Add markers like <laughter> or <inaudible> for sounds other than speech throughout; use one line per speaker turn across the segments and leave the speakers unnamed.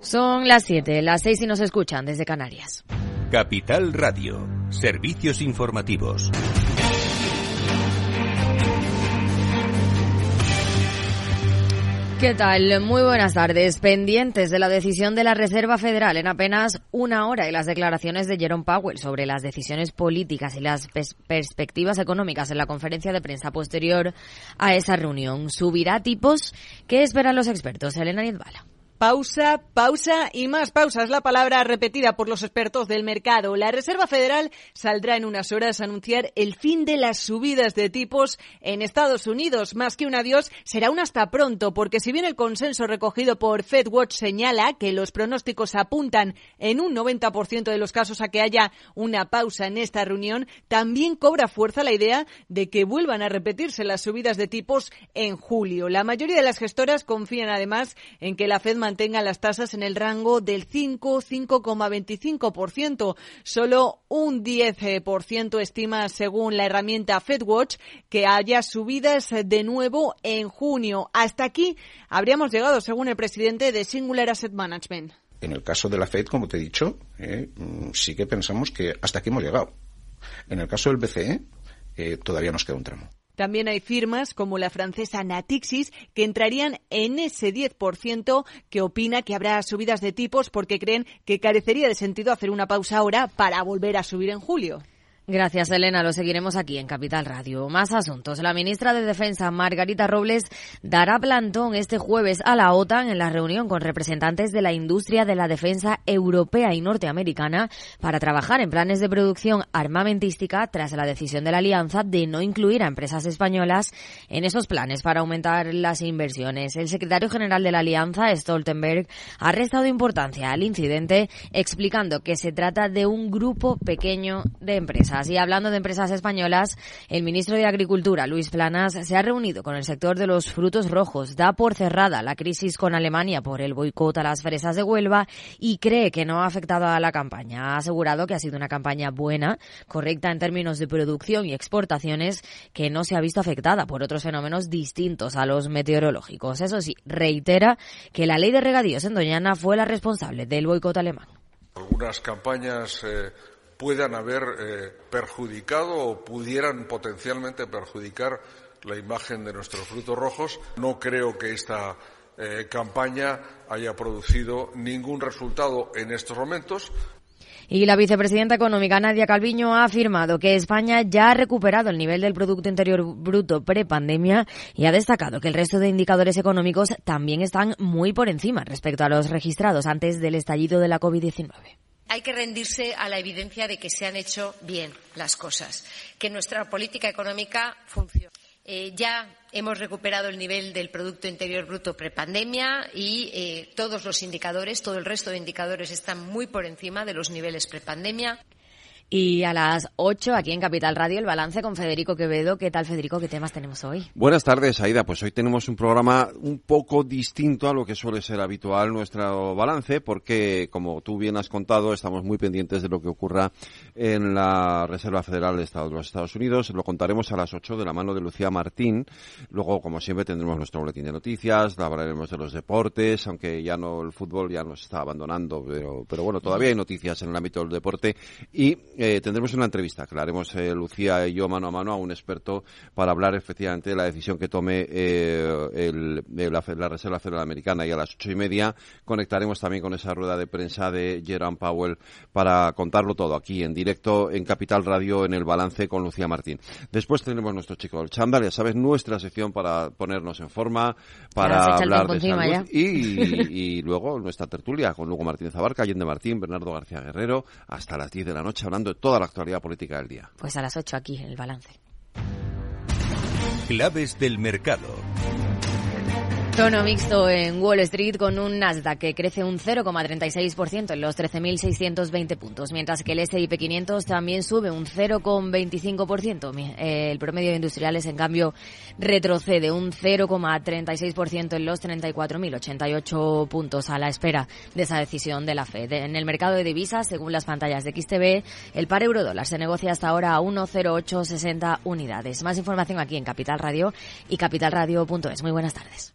Son las 7, las 6 y nos escuchan desde Canarias.
Capital Radio, servicios informativos.
¿Qué tal? Muy buenas tardes. Pendientes de la decisión de la Reserva Federal en apenas una hora y las declaraciones de Jerome Powell sobre las decisiones políticas y las perspectivas económicas en la conferencia de prensa posterior a esa reunión. ¿Subirá tipos? ¿Qué esperan los expertos? Elena Niedbala.
Pausa, pausa y más pausa es la palabra repetida por los expertos del mercado. La Reserva Federal saldrá en unas horas a anunciar el fin de las subidas de tipos en Estados Unidos. Más que un adiós, será un hasta pronto, porque si bien el consenso recogido por FedWatch señala que los pronósticos apuntan en un 90% de los casos a que haya una pausa en esta reunión, también cobra fuerza la idea de que vuelvan a repetirse las subidas de tipos en julio. La mayoría de las gestoras confían además en que la Fed mantenga las tasas en el rango del 5-5,25%. Solo un 10% estima, según la herramienta FedWatch, que haya subidas de nuevo en junio. Hasta aquí habríamos llegado, según el presidente de Singular Asset Management.
En el caso de la Fed, como te he dicho, eh, mm, sí que pensamos que hasta aquí hemos llegado. En el caso del BCE, eh, todavía nos queda un tramo.
También hay firmas como la francesa Natixis que entrarían en ese 10% que opina que habrá subidas de tipos porque creen que carecería de sentido hacer una pausa ahora para volver a subir en julio.
Gracias, Elena. Lo seguiremos aquí en Capital Radio. Más asuntos. La ministra de Defensa, Margarita Robles, dará plantón este jueves a la OTAN en la reunión con representantes de la industria de la defensa europea y norteamericana para trabajar en planes de producción armamentística tras la decisión de la alianza de no incluir a empresas españolas en esos planes para aumentar las inversiones. El secretario general de la alianza, Stoltenberg, ha restado importancia al incidente explicando que se trata de un grupo pequeño de empresas. Y hablando de empresas españolas, el ministro de Agricultura, Luis Planas, se ha reunido con el sector de los frutos rojos. Da por cerrada la crisis con Alemania por el boicot a las fresas de Huelva y cree que no ha afectado a la campaña. Ha asegurado que ha sido una campaña buena, correcta en términos de producción y exportaciones, que no se ha visto afectada por otros fenómenos distintos a los meteorológicos. Eso sí, reitera que la ley de regadíos en Doñana fue la responsable del boicot alemán.
Algunas campañas eh, puedan haber eh, perjudicado o pudieran potencialmente perjudicar la imagen de nuestros frutos rojos. No creo que esta eh, campaña haya producido ningún resultado en estos momentos.
Y la vicepresidenta económica Nadia Calviño ha afirmado que España ya ha recuperado el nivel del Producto Interior Bruto prepandemia y ha destacado que el resto de indicadores económicos también están muy por encima respecto a los registrados antes del estallido de la COVID-19
hay que rendirse a la evidencia de que se han hecho bien las cosas, que nuestra política económica funciona. Eh, ya hemos recuperado el nivel del Producto Interior Bruto prepandemia y eh, todos los indicadores, todo el resto de indicadores están muy por encima de los niveles prepandemia.
Y a las 8 aquí en Capital Radio el balance con Federico Quevedo. ¿Qué tal Federico? ¿Qué temas tenemos hoy?
Buenas tardes, Aida. Pues hoy tenemos un programa un poco distinto a lo que suele ser habitual nuestro balance porque, como tú bien has contado, estamos muy pendientes de lo que ocurra en la Reserva Federal de los Estados Unidos. Lo contaremos a las 8 de la mano de Lucía Martín. Luego, como siempre, tendremos nuestro boletín de noticias, hablaremos de los deportes, aunque ya no el fútbol ya nos está abandonando, pero, pero bueno, todavía hay noticias en el ámbito del deporte y eh, tendremos una entrevista que la haremos eh, Lucía y yo mano a mano a un experto para hablar efectivamente de la decisión que tome eh, el, la, Reserva Federal Americana y a las ocho y media conectaremos también con esa rueda de prensa de Jerome Powell para contarlo todo aquí en directo en Capital Radio en el balance con Lucía Martín. Después tenemos nuestro chico del chándal, ya sabes, nuestra sección para ponernos en forma, para hablar de salud y, <laughs> y, luego nuestra tertulia con Lugo Martínez Abarca, Allende Martín, Bernardo García Guerrero, hasta las 10 de la noche hablando de toda la actualidad política del día.
Pues a las 8 aquí, el balance.
Claves del mercado.
Tono mixto en Wall Street con un Nasdaq que crece un 0,36% en los 13.620 puntos, mientras que el S&P 500 también sube un 0,25%. El promedio de industriales, en cambio, retrocede un 0,36% en los 34.088 puntos a la espera de esa decisión de la Fed. En el mercado de divisas, según las pantallas de XTB, el par euro-dólar se negocia hasta ahora a 1,0860 unidades. Más información aquí en Capital Radio y capitalradio.es. Muy buenas tardes.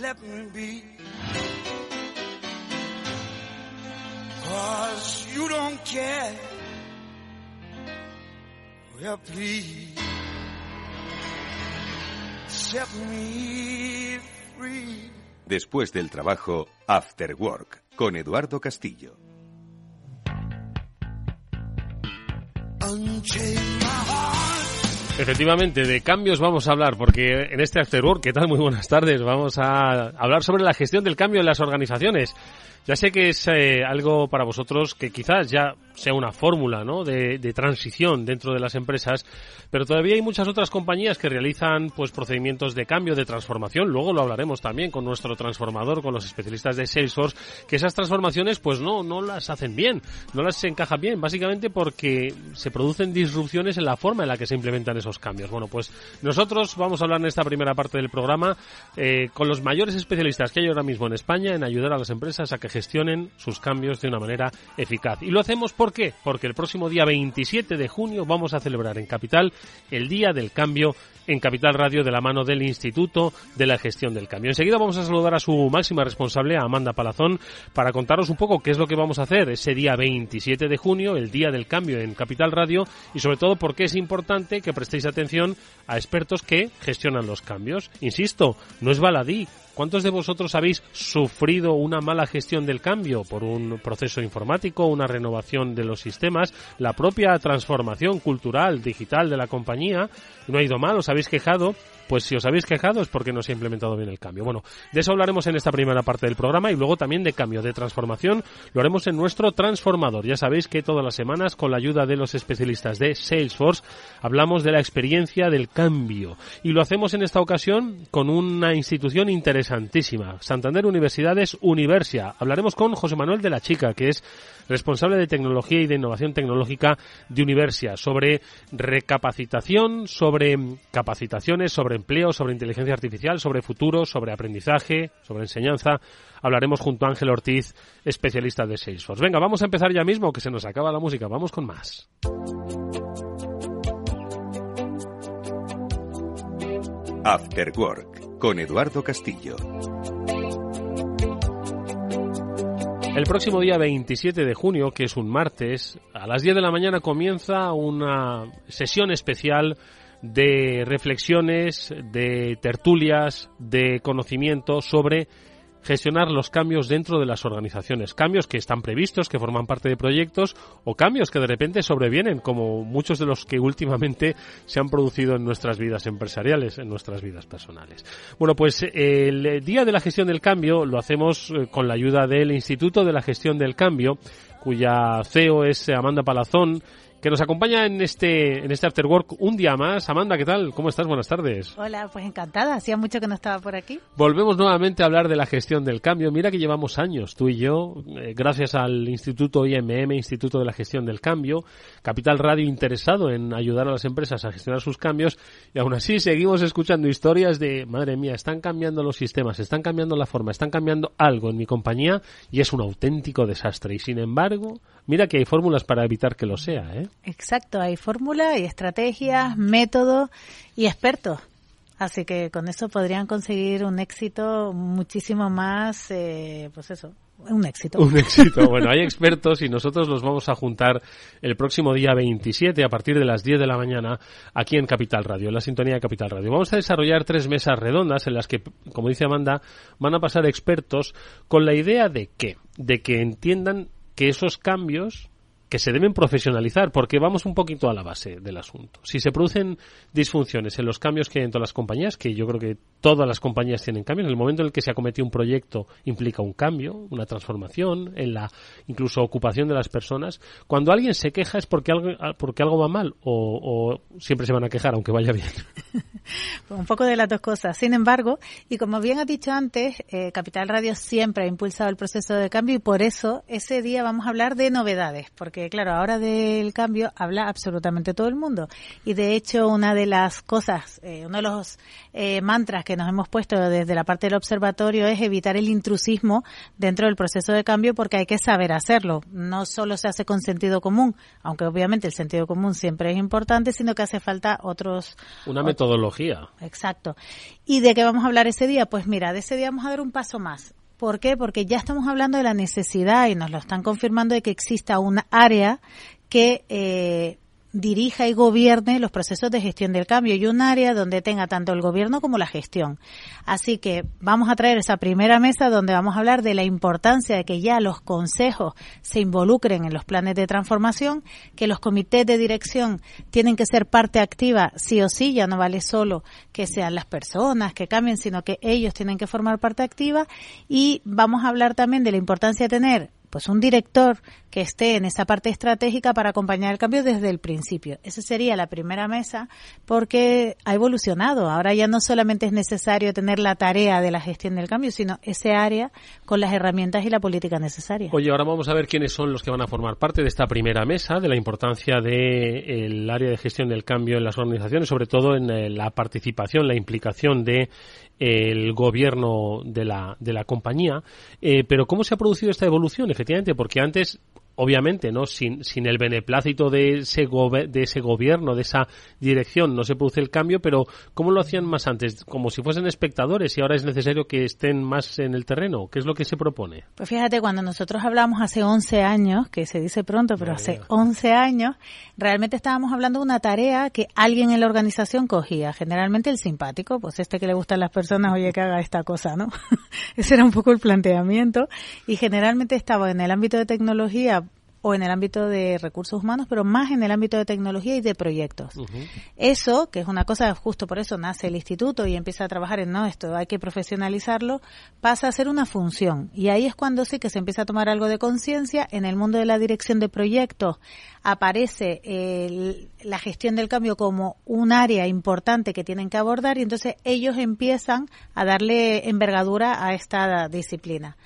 Let me be. You don't care. Me.
Después del trabajo, After Work, con Eduardo Castillo.
Efectivamente, de cambios vamos a hablar, porque en este After Work, ¿qué tal? Muy buenas tardes. Vamos a hablar sobre la gestión del cambio en las organizaciones. Ya sé que es eh, algo para vosotros que quizás ya sea una fórmula ¿no? de, transición dentro de las empresas, pero todavía hay muchas otras compañías que realizan pues procedimientos de cambio, de transformación. Luego lo hablaremos también con nuestro transformador, con los especialistas de Salesforce, que esas transformaciones pues no, no las hacen bien, no las encajan bien, básicamente porque se producen disrupciones en la forma en la que se implementan esos cambios. Bueno, pues nosotros vamos a hablar en esta primera parte del programa eh, con los mayores especialistas que hay ahora mismo en España en ayudar a las empresas a que gestionen sus cambios de una manera eficaz. Y lo hacemos. Porque el próximo día 27 de junio vamos a celebrar en Capital el Día del Cambio en Capital Radio de la mano del Instituto de la Gestión del Cambio. Enseguida vamos a saludar a su máxima responsable, Amanda Palazón, para contaros un poco qué es lo que vamos a hacer ese día 27 de junio, el Día del Cambio en Capital Radio, y sobre todo por qué es importante que prestéis atención a expertos que gestionan los cambios. Insisto, no es baladí, ¿Cuántos de vosotros habéis sufrido una mala gestión del cambio por un proceso informático, una renovación de los sistemas, la propia transformación cultural, digital de la compañía? No ha ido mal, os habéis quejado, pues si os habéis quejado es porque no se ha implementado bien el cambio. Bueno, de eso hablaremos en esta primera parte del programa y luego también de cambio, de transformación, lo haremos en nuestro transformador. Ya sabéis que todas las semanas, con la ayuda de los especialistas de Salesforce, hablamos de la experiencia del cambio. Y lo hacemos en esta ocasión con una institución interesantísima, Santander Universidades Universia. Hablaremos con José Manuel de la Chica, que es responsable de tecnología y de innovación tecnológica de Universia, sobre recapacitación, sobre capacitaciones, sobre empleo, sobre inteligencia artificial, sobre futuro, sobre aprendizaje, sobre enseñanza. Hablaremos junto a Ángel Ortiz, especialista de Salesforce. Venga, vamos a empezar ya mismo, que se nos acaba la música. Vamos con más.
After Work, con Eduardo Castillo.
El próximo día 27 de junio, que es un martes, a las 10 de la mañana comienza una sesión especial de reflexiones, de tertulias, de conocimiento sobre gestionar los cambios dentro de las organizaciones. Cambios que están previstos, que forman parte de proyectos o cambios que de repente sobrevienen, como muchos de los que últimamente se han producido en nuestras vidas empresariales, en nuestras vidas personales. Bueno, pues el Día de la Gestión del Cambio lo hacemos eh, con la ayuda del Instituto de la Gestión del Cambio, cuya CEO es Amanda Palazón que nos acompaña en este, en este After Work un día más. Amanda, ¿qué tal? ¿Cómo estás? Buenas tardes.
Hola, pues encantada. Hacía mucho que no estaba por aquí.
Volvemos nuevamente a hablar de la gestión del cambio. Mira que llevamos años, tú y yo, eh, gracias al Instituto IMM, Instituto de la Gestión del Cambio, Capital Radio interesado en ayudar a las empresas a gestionar sus cambios, y aún así seguimos escuchando historias de, madre mía, están cambiando los sistemas, están cambiando la forma, están cambiando algo en mi compañía y es un auténtico desastre. Y sin embargo, Mira que hay fórmulas para evitar que lo sea, ¿eh?
Exacto, hay fórmula y estrategias, métodos y expertos. Así que con eso podrían conseguir un éxito muchísimo más, eh, pues eso, un éxito.
Un éxito. <laughs> Bueno, hay expertos y nosotros los vamos a juntar el próximo día 27 a partir de las 10 de la mañana aquí en Capital Radio, en la sintonía de Capital Radio. Vamos a desarrollar tres mesas redondas en las que, como dice Amanda, van a pasar expertos con la idea de que, de que entiendan que esos cambios que se deben profesionalizar, porque vamos un poquito a la base del asunto. Si se producen disfunciones en los cambios que hay en todas las compañías, que yo creo que todas las compañías tienen cambios, en el momento en el que se acomete un proyecto implica un cambio, una transformación, en la incluso ocupación de las personas, cuando alguien se queja es porque algo, va mal o, siempre se van a quejar aunque vaya bien. <laughs>
un poco de las dos cosas. Sin embargo, y como bien ha dicho antes, eh, Capital Radio siempre ha impulsado el proceso de cambio y por eso ese día vamos a hablar de novedades, porque claro, ahora del cambio habla absolutamente todo el mundo. Y de hecho, una de las cosas, eh, uno de los eh, mantras que nos hemos puesto desde la parte del observatorio es evitar el intrusismo dentro del proceso de cambio porque hay que saber hacerlo. No solo se hace con sentido común, aunque obviamente el sentido común siempre es importante, sino que hace falta otros...
Una metodología.
Exacto. ¿Y de qué vamos a hablar ese día? Pues mira, de ese día vamos a dar un paso más. ¿Por qué? Porque ya estamos hablando de la necesidad y nos lo están confirmando de que exista un área que eh, dirija y gobierne los procesos de gestión del cambio y un área donde tenga tanto el gobierno como la gestión. Así que vamos a traer esa primera mesa donde vamos a hablar de la importancia de que ya los consejos se involucren en los planes de transformación, que los comités de dirección tienen que ser parte activa sí o sí, ya no vale solo que sean las personas que cambien, sino que ellos tienen que formar parte activa y vamos a hablar también de la importancia de tener pues un director que esté en esa parte estratégica para acompañar el cambio desde el principio. Esa sería la primera mesa porque ha evolucionado. Ahora ya no solamente es necesario tener la tarea de la gestión del cambio, sino ese área con las herramientas y la política necesaria.
Oye, ahora vamos a ver quiénes son los que van a formar parte de esta primera mesa, de la importancia del área de gestión del cambio en las organizaciones, sobre todo en eh, la participación, la implicación de el gobierno de la, de la compañía. Eh, pero ¿cómo se ha producido esta evolución? Efectivamente, porque antes obviamente, ¿no? Sin, sin el beneplácito de ese, de ese gobierno, de esa dirección, no se produce el cambio, pero ¿cómo lo hacían más antes? Como si fuesen espectadores y ahora es necesario que estén más en el terreno. ¿Qué es lo que se propone?
Pues fíjate, cuando nosotros hablamos hace 11 años, que se dice pronto, pero hace 11 años, realmente estábamos hablando de una tarea que alguien en la organización cogía. Generalmente el simpático, pues este que le gustan las personas, oye, que haga esta cosa, ¿no? <laughs> Ese era un poco el planteamiento. Y generalmente estaba en el ámbito de tecnología o en el ámbito de recursos humanos, pero más en el ámbito de tecnología y de proyectos. Eso, que es una cosa, justo por eso nace el instituto y empieza a trabajar en, no, esto hay que profesionalizarlo, pasa a ser una función. Y ahí es cuando sí que se empieza a tomar algo de conciencia. En el mundo de la dirección de proyectos aparece la gestión del cambio como un área importante que tienen que abordar y entonces ellos empiezan a darle envergadura a esta disciplina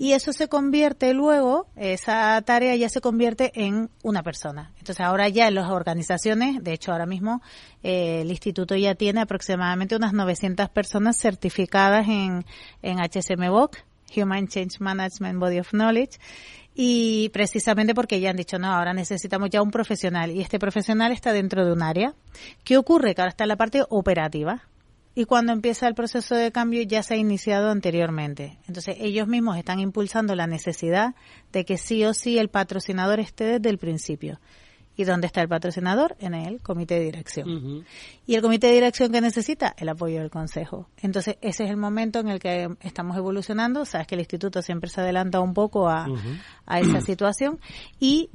y eso se convierte luego, esa tarea ya se convierte en una persona. Entonces ahora ya en las organizaciones, de hecho ahora mismo eh, el instituto ya tiene aproximadamente unas 900 personas certificadas en, en HSMBOK, Human Change Management Body of Knowledge, y precisamente porque ya han dicho, no, ahora necesitamos ya un profesional y este profesional está dentro de un área. ¿Qué ocurre? Que ahora está en la parte operativa y cuando empieza el proceso de cambio ya se ha iniciado anteriormente. Entonces ellos mismos están impulsando la necesidad de que sí o sí el patrocinador esté desde el principio. ¿Y dónde está el patrocinador? En el comité de dirección. ¿Y el comité de dirección que necesita? El apoyo del consejo. Entonces ese es el momento en el que estamos evolucionando. Sabes que el instituto siempre se adelanta un poco a, a esa <clears throat> situación y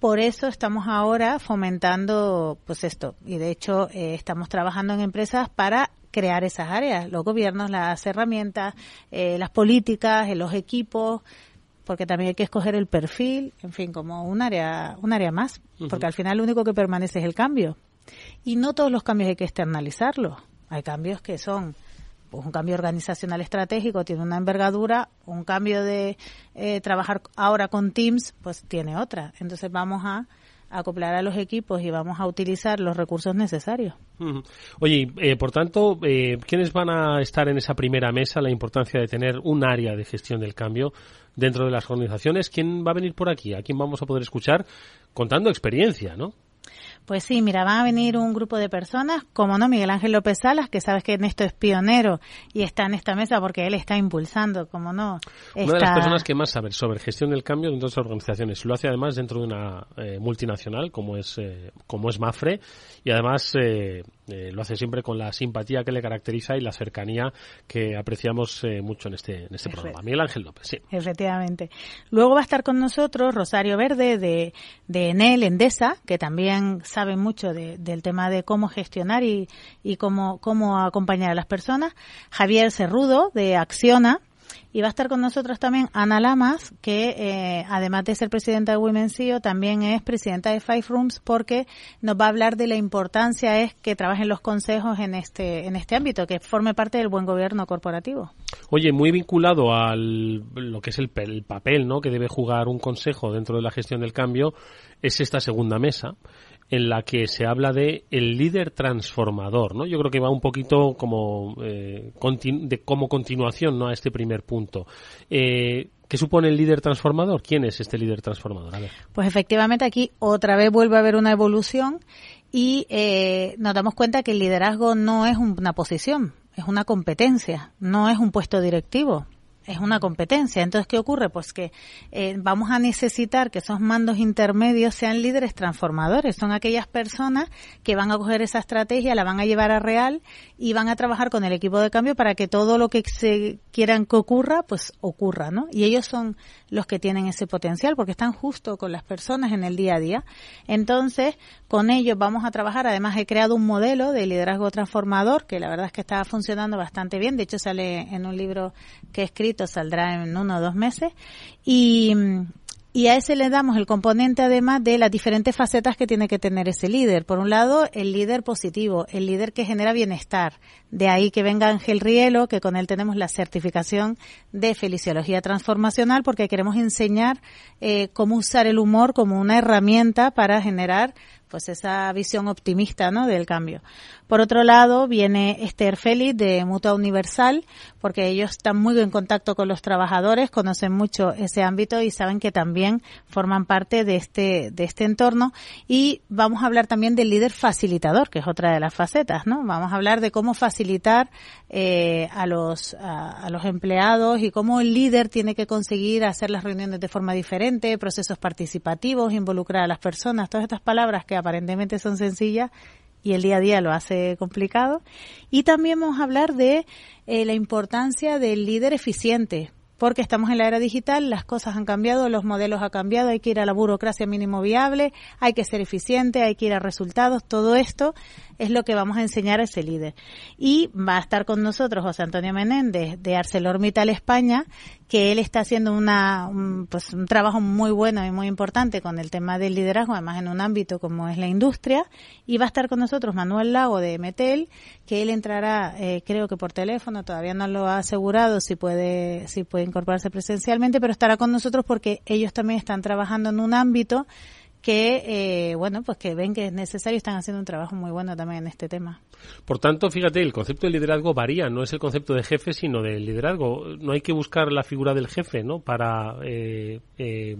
por eso estamos ahora fomentando pues esto y de hecho eh, estamos trabajando en empresas para crear esas áreas, los gobiernos, las herramientas, eh, las políticas, eh, los equipos, porque también hay que escoger el perfil, en fin, como un área, un área más, porque al final lo único que permanece es el cambio. Y no todos los cambios hay que externalizarlos. Hay cambios que son pues un cambio organizacional estratégico tiene una envergadura, un cambio de eh, trabajar ahora con Teams, pues tiene otra. Entonces vamos a acoplar a los equipos y vamos a utilizar los recursos necesarios.
Oye, eh, por tanto, eh, ¿quiénes van a estar en esa primera mesa? La importancia de tener un área de gestión del cambio. dentro de las organizaciones. ¿Quién va a venir por aquí? ¿A quién vamos a poder escuchar contando experiencia, no?
Pues sí, mira, van a venir un grupo de personas, como no, Miguel Ángel López Salas, que sabes que en esto es pionero y está en esta mesa porque él está impulsando, como no.
Una de las personas que más sabe sobre gestión del cambio dentro de las organizaciones. Lo hace además dentro de una eh, multinacional como es, eh, como es Mafre y además eh, eh, lo hace siempre con la simpatía que le caracteriza y la cercanía que apreciamos eh, mucho en este, en este programa. Miguel Ángel López, sí.
Efectivamente. Luego va a estar con nosotros Rosario Verde de, de Enel, Endesa, que también sabe mucho de- del tema de cómo gestionar y, y cómo, cómo acompañar a las personas. Javier Cerrudo de Acciona. Y va a estar con nosotros también Ana Lamas, que eh, además de ser presidenta de Women's CEO, también es presidenta de Five Rooms, porque nos va a hablar de la importancia es que trabajen los consejos en este, en este ámbito, que forme parte del buen gobierno corporativo.
Oye, muy vinculado al lo que es el, el papel ¿no? que debe jugar un consejo dentro de la gestión del cambio, es esta segunda mesa en la que se habla de el líder transformador, ¿no? Yo creo que va un poquito como eh, de como continuación, ¿no? A este primer punto. Eh, ¿Qué supone el líder transformador? ¿Quién es este líder transformador? A ver.
Pues efectivamente aquí otra vez vuelve a haber una evolución y eh, nos damos cuenta que el liderazgo no es una posición, es una competencia, no es un puesto directivo. Es una competencia. Entonces, ¿qué ocurre? Pues que eh, vamos a necesitar que esos mandos intermedios sean líderes transformadores. Son aquellas personas que van a coger esa estrategia, la van a llevar a real y van a trabajar con el equipo de cambio para que todo lo que se quieran que ocurra, pues ocurra, ¿no? Y ellos son los que tienen ese potencial porque están justo con las personas en el día a día. Entonces, con ellos vamos a trabajar. Además, he creado un modelo de liderazgo transformador que la verdad es que está funcionando bastante bien. De hecho, sale en un libro que he escrito, saldrá en uno o dos meses. Y, y a ese le damos el componente además de las diferentes facetas que tiene que tener ese líder. Por un lado, el líder positivo, el líder que genera bienestar. De ahí que venga Ángel Rielo, que con él tenemos la certificación de feliciología transformacional, porque queremos enseñar eh, cómo usar el humor como una herramienta para generar pues esa visión optimista ¿no? del cambio. Por otro lado, viene Esther Félix de Mutua Universal, porque ellos están muy en contacto con los trabajadores, conocen mucho ese ámbito y saben que también forman parte de este, de este entorno. Y vamos a hablar también del líder facilitador, que es otra de las facetas, ¿no? Vamos a hablar de cómo facilitar eh, a, los, a, a los empleados y cómo el líder tiene que conseguir hacer las reuniones de forma diferente, procesos participativos, involucrar a las personas, todas estas palabras que aparentemente son sencillas y el día a día lo hace complicado. Y también vamos a hablar de eh, la importancia del líder eficiente, porque estamos en la era digital, las cosas han cambiado, los modelos han cambiado, hay que ir a la burocracia mínimo viable, hay que ser eficiente, hay que ir a resultados, todo esto es lo que vamos a enseñar a ese líder. Y va a estar con nosotros José Antonio Menéndez de ArcelorMittal España, que él está haciendo una, un, pues, un trabajo muy bueno y muy importante con el tema del liderazgo, además en un ámbito como es la industria. Y va a estar con nosotros Manuel Lago de Metel, que él entrará, eh, creo que por teléfono, todavía no lo ha asegurado si puede, si puede incorporarse presencialmente, pero estará con nosotros porque ellos también están trabajando en un ámbito que, eh, bueno, pues que ven que es necesario y están haciendo un trabajo muy bueno también en este tema.
Por tanto, fíjate, el concepto de liderazgo varía, no es el concepto de jefe, sino de liderazgo. No hay que buscar la figura del jefe, ¿no? Para eh, eh,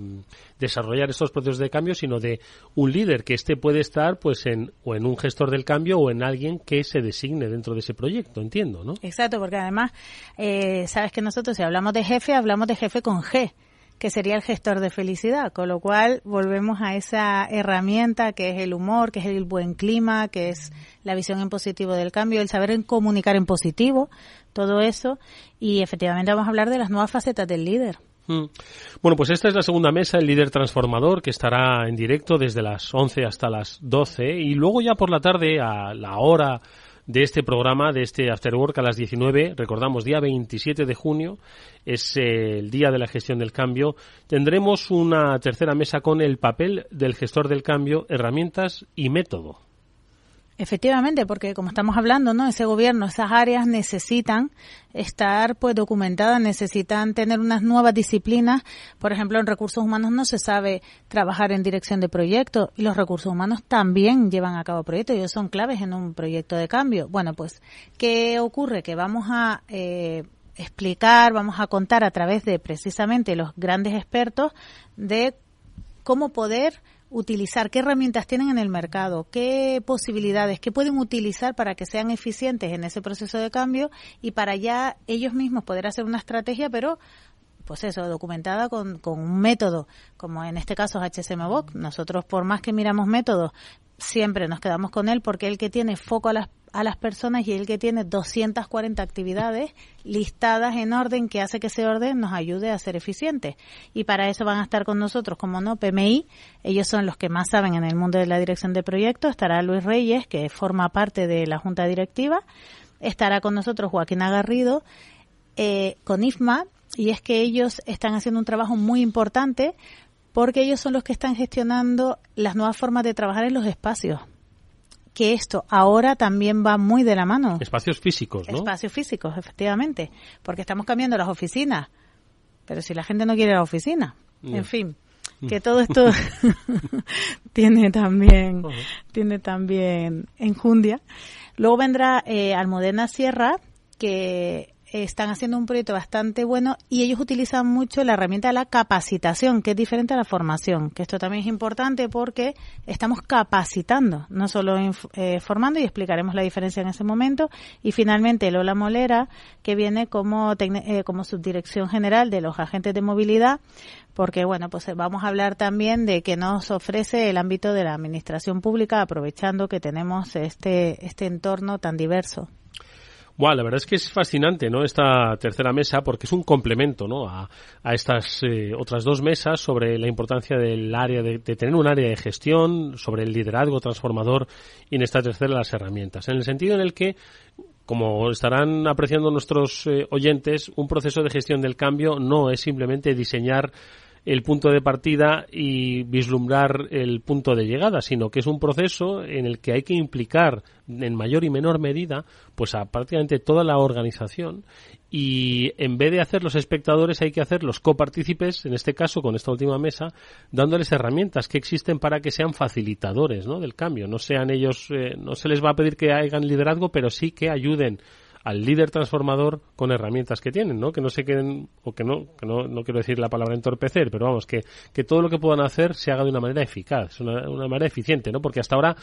desarrollar estos procesos de cambio, sino de un líder que este puede estar, pues, en o en un gestor del cambio o en alguien que se designe dentro de ese proyecto, entiendo, ¿no?
Exacto, porque además, eh, sabes que nosotros si hablamos de jefe, hablamos de jefe con G que sería el gestor de felicidad, con lo cual volvemos a esa herramienta que es el humor, que es el buen clima, que es la visión en positivo del cambio, el saber en comunicar en positivo, todo eso, y efectivamente vamos a hablar de las nuevas facetas del líder.
Mm. Bueno, pues esta es la segunda mesa, el líder transformador, que estará en directo desde las 11 hasta las 12 y luego ya por la tarde a la hora de este programa, de este After Work a las 19, recordamos, día 27 de junio, es eh, el día de la gestión del cambio, tendremos una tercera mesa con el papel del gestor del cambio, herramientas y método.
Efectivamente, porque como estamos hablando, ¿no? Ese gobierno, esas áreas necesitan estar pues documentadas, necesitan tener unas nuevas disciplinas. Por ejemplo, en recursos humanos no se sabe trabajar en dirección de proyectos y los recursos humanos también llevan a cabo proyectos, ellos son claves en un proyecto de cambio. Bueno, pues, ¿qué ocurre? Que vamos a eh, explicar, vamos a contar a través de precisamente los grandes expertos de cómo poder utilizar, qué herramientas tienen en el mercado, qué posibilidades, qué pueden utilizar para que sean eficientes en ese proceso de cambio y para ya ellos mismos poder hacer una estrategia, pero pues eso, documentada con, con un método, como en este caso es HSMBOK. Nosotros, por más que miramos métodos, siempre nos quedamos con él porque el que tiene foco a las, a las personas y el que tiene 240 actividades listadas en orden que hace que ese orden nos ayude a ser eficientes. Y para eso van a estar con nosotros, como no, PMI, ellos son los que más saben en el mundo de la dirección de proyectos, estará Luis Reyes, que forma parte de la Junta Directiva, estará con nosotros Joaquín Agarrido, eh, con IFMA, y es que ellos están haciendo un trabajo muy importante porque ellos son los que están gestionando las nuevas formas de trabajar en los espacios. Que esto ahora también va muy de la mano.
Espacios físicos, ¿no?
Espacios físicos, efectivamente. Porque estamos cambiando las oficinas. Pero si la gente no quiere la oficina. En fin, que todo esto <laughs> <laughs> tiene también tiene también enjundia. Luego vendrá eh, Almudena Sierra, que están haciendo un proyecto bastante bueno y ellos utilizan mucho la herramienta de la capacitación, que es diferente a la formación, que esto también es importante porque estamos capacitando, no solo eh, formando y explicaremos la diferencia en ese momento. Y finalmente Lola Molera, que viene como, eh, como subdirección general de los agentes de movilidad, porque bueno, pues vamos a hablar también de que nos ofrece el ámbito de la administración pública, aprovechando que tenemos este, este entorno tan diverso.
Bueno, la verdad es que es fascinante, ¿no? Esta tercera mesa, porque es un complemento, ¿no? A, a estas eh, otras dos mesas sobre la importancia del área de, de, tener un área de gestión, sobre el liderazgo transformador y en esta tercera las herramientas. En el sentido en el que como estarán apreciando nuestros eh, oyentes, un proceso de gestión del cambio no es simplemente diseñar el punto de partida y vislumbrar el punto de llegada, sino que es un proceso en el que hay que implicar en mayor y menor medida pues a prácticamente toda la organización y en vez de hacer los espectadores hay que hacer los copartícipes, en este caso con esta última mesa, dándoles herramientas que existen para que sean facilitadores ¿no? del cambio, no sean ellos, eh, no se les va a pedir que hagan liderazgo, pero sí que ayuden al líder transformador con herramientas que tienen, ¿no? Que no se queden, o que no, que no, no quiero decir la palabra entorpecer, pero vamos, que, que todo lo que puedan hacer se haga de una manera eficaz, una, una manera eficiente, ¿no? Porque hasta ahora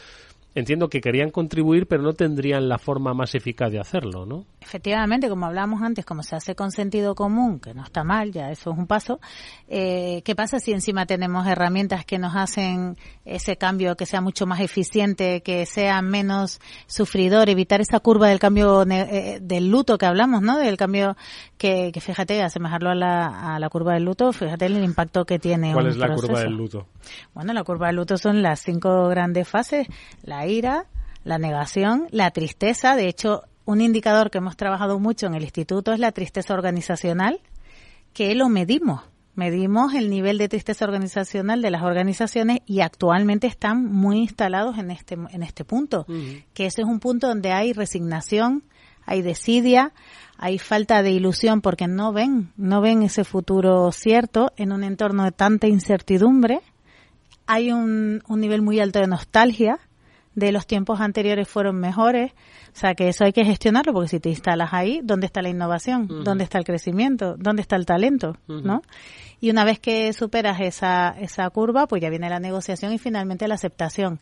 entiendo que querían contribuir, pero no tendrían la forma más eficaz de hacerlo, ¿no?
Efectivamente, como hablábamos antes, como se hace con sentido común, que no está mal, ya eso es un paso. Eh, ¿Qué pasa si encima tenemos herramientas que nos hacen ese cambio que sea mucho más eficiente, que sea menos sufridor, evitar esa curva del cambio eh, del luto que hablamos, ¿no? Del cambio que, que fíjate, asemejarlo a la, a la curva del luto, fíjate el impacto que tiene.
¿Cuál es la proceso. curva del luto?
Bueno, la curva del luto son las cinco grandes fases. La ira, la negación, la tristeza. De hecho, un indicador que hemos trabajado mucho en el instituto es la tristeza organizacional, que lo medimos. Medimos el nivel de tristeza organizacional de las organizaciones y actualmente están muy instalados en este, en este punto, uh -huh. que ese es un punto donde hay resignación, hay desidia, hay falta de ilusión porque no ven, no ven ese futuro cierto en un entorno de tanta incertidumbre. Hay un, un nivel muy alto de nostalgia, de los tiempos anteriores fueron mejores. O sea, que eso hay que gestionarlo, porque si te instalas ahí, ¿dónde está la innovación? Uh -huh. ¿Dónde está el crecimiento? ¿Dónde está el talento? Uh -huh. ¿No? Y una vez que superas esa, esa curva, pues ya viene la negociación y finalmente la aceptación.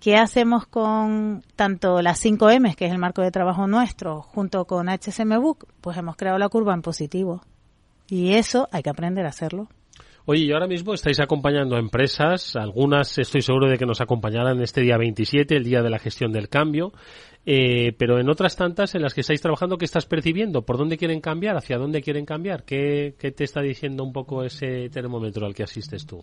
¿Qué hacemos con tanto las 5 M, que es el marco de trabajo nuestro, junto con HSM Book? Pues hemos creado la curva en positivo. Y eso hay que aprender a hacerlo.
Oye, y ahora mismo estáis acompañando a empresas, algunas estoy seguro de que nos acompañarán este día 27, el día de la gestión del cambio, eh, pero en otras tantas en las que estáis trabajando, ¿qué estás percibiendo? ¿Por dónde quieren cambiar? ¿Hacia dónde quieren cambiar? ¿Qué, qué te está diciendo un poco ese termómetro al que asistes tú?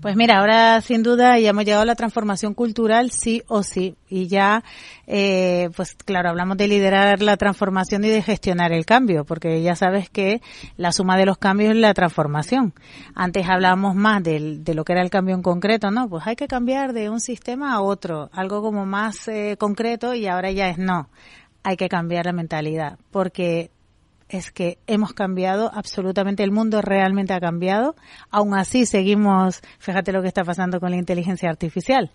Pues mira, ahora sin duda ya hemos llegado a la transformación cultural sí o sí. Y ya, eh, pues claro, hablamos de liderar la transformación y de gestionar el cambio, porque ya sabes que la suma de los cambios es la transformación. Antes hablábamos más de, de lo que era el cambio en concreto, ¿no? Pues hay que cambiar de un sistema a otro, algo como más eh, concreto y ahora ya es no. Hay que cambiar la mentalidad, porque es que hemos cambiado, absolutamente el mundo realmente ha cambiado. Aún así seguimos, fíjate lo que está pasando con la inteligencia artificial.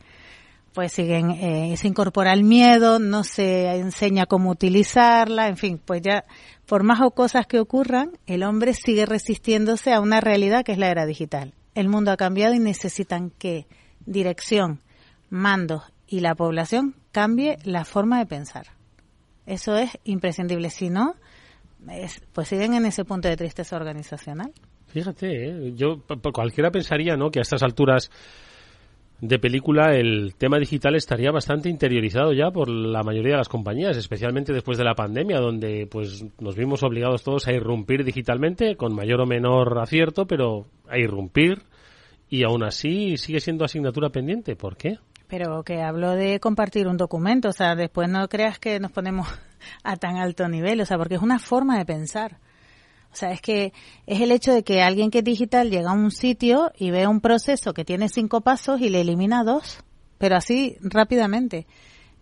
pues siguen, eh, se incorpora el miedo, no se enseña cómo utilizarla, en fin, pues ya por más o cosas que ocurran, el hombre sigue resistiéndose a una realidad que es la era digital. El mundo ha cambiado y necesitan que dirección, mandos y la población cambie la forma de pensar. Eso es imprescindible. Si no, pues siguen en ese punto de tristeza organizacional.
Fíjate, ¿eh? yo cualquiera pensaría, ¿no? Que a estas alturas de película el tema digital estaría bastante interiorizado ya por la mayoría de las compañías, especialmente después de la pandemia, donde pues nos vimos obligados todos a irrumpir digitalmente con mayor o menor acierto, pero a irrumpir y aún así sigue siendo asignatura pendiente. ¿Por qué?
Pero que hablo de compartir un documento, o sea, después no creas que nos ponemos <laughs> a tan alto nivel, o sea, porque es una forma de pensar. O sea, es que es el hecho de que alguien que es digital llega a un sitio y ve un proceso que tiene cinco pasos y le elimina dos, pero así rápidamente.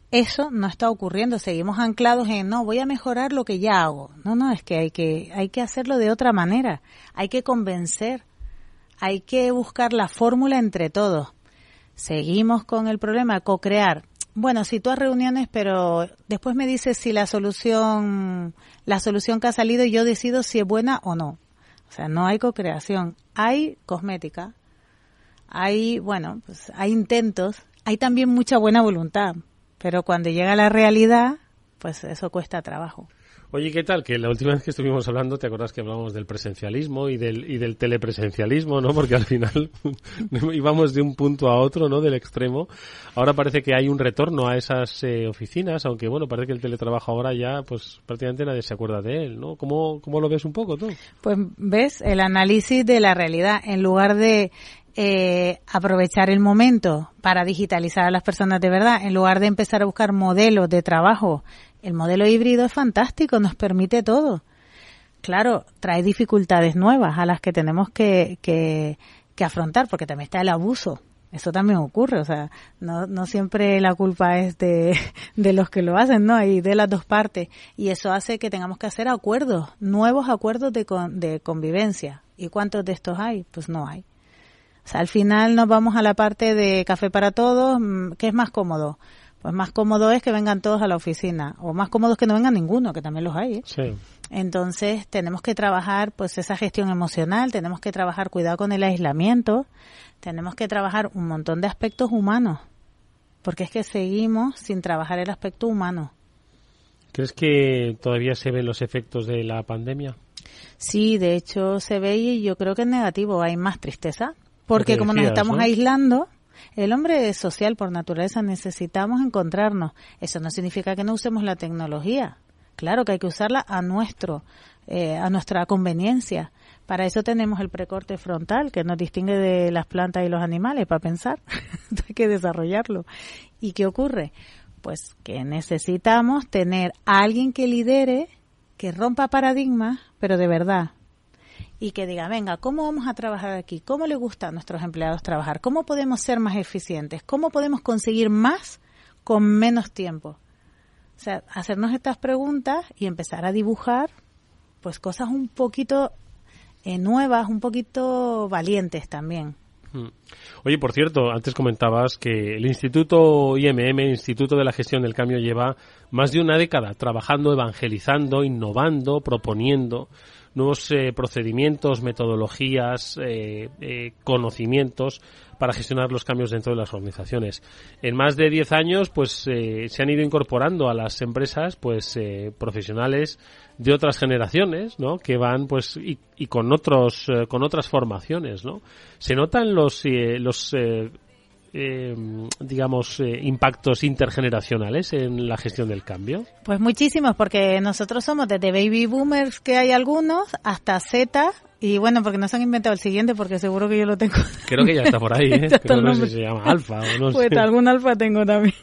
Eso no está ocurriendo. Seguimos anclados en no voy a mejorar lo que ya hago. No, no, es que hay que hay que hacerlo de otra manera. Hay que convencer. Hay que buscar la fórmula entre todos. Seguimos con el problema co-crear. Bueno, si tú has reuniones, pero después me dices si la solución, la solución que ha salido yo decido si es buena o no. O sea, no hay co-creación. Hay cosmética, hay, bueno, pues hay intentos, hay también mucha buena voluntad, pero cuando llega la realidad, pues eso cuesta trabajo.
Oye, ¿qué tal? Que la última vez que estuvimos hablando, ¿te acuerdas que hablábamos del presencialismo y del, y del telepresencialismo, ¿no? Porque al final <laughs> íbamos de un punto a otro, ¿no? Del extremo. Ahora parece que hay un retorno a esas eh, oficinas, aunque bueno, parece que el teletrabajo ahora ya, pues prácticamente nadie se acuerda de él, ¿no? ¿Cómo, cómo lo ves un poco tú?
Pues ves el análisis de la realidad en lugar de eh, aprovechar el momento para digitalizar a las personas de verdad, en lugar de empezar a buscar modelos de trabajo el modelo híbrido es fantástico, nos permite todo. Claro, trae dificultades nuevas a las que tenemos que, que, afrontar, porque también está el abuso. Eso también ocurre, o sea, no, siempre la culpa es de, <laughs> de los que lo hacen, ¿no? Y de las dos partes. Y eso hace que tengamos que hacer acuerdos, nuevos acuerdos de, de convivencia. ¿Y cuántos de estos hay? Pues no hay. O sea, al final nos vamos a la parte de café para todos, mm, ¿qué es más cómodo? Pues más cómodo es que vengan todos a la oficina o más cómodo es que no venga ninguno, que también los hay. ¿eh? Entonces tenemos que trabajar pues esa gestión emocional, tenemos que trabajar cuidado con el aislamiento, tenemos que trabajar un montón de aspectos humanos, porque es que seguimos sin trabajar el aspecto humano.
¿Crees que todavía se ven los efectos de la pandemia?
Sí, de hecho se ve y yo creo que es negativo, hay más tristeza, porque como nos estamos aislando, el hombre es social por naturaleza, necesitamos encontrarnos. Eso no significa que no usemos la tecnología. Claro que hay que usarla a nuestro, eh, a nuestra conveniencia. Para eso tenemos el precorte frontal que nos distingue de las plantas y los animales, para pensar. <laughs> hay que desarrollarlo. ¿Y qué ocurre? Pues que necesitamos tener a alguien que lidere, que rompa paradigmas, pero de verdad, y que diga, venga, ¿cómo vamos a trabajar aquí? ¿Cómo le gusta a nuestros empleados trabajar? ¿Cómo podemos ser más eficientes? ¿Cómo podemos conseguir más con menos tiempo? O sea, hacernos estas preguntas y empezar a dibujar pues cosas un poquito eh, nuevas, un poquito valientes también.
Hmm. Oye, por cierto, antes comentabas que el Instituto IMM, Instituto de la Gestión del Cambio, lleva más de una década trabajando, evangelizando, innovando, proponiendo nuevos eh, procedimientos, metodologías, eh, eh, conocimientos para gestionar los cambios dentro de las organizaciones. En más de 10 años, pues se han ido incorporando a las empresas, pues profesionales de otras generaciones, ¿no? Que van, pues, y, y con otros, con otras formaciones, ¿no? Se notan los los eh, digamos, eh, impactos intergeneracionales en la gestión del cambio?
Pues muchísimos, porque nosotros somos desde baby boomers, que hay algunos, hasta Z, y bueno, porque no se han inventado el siguiente, porque seguro que yo lo tengo.
Creo que ya está por ahí, <laughs> ¿eh? Creo no sé si se llama alfa o no <laughs>
pues algún alfa tengo también.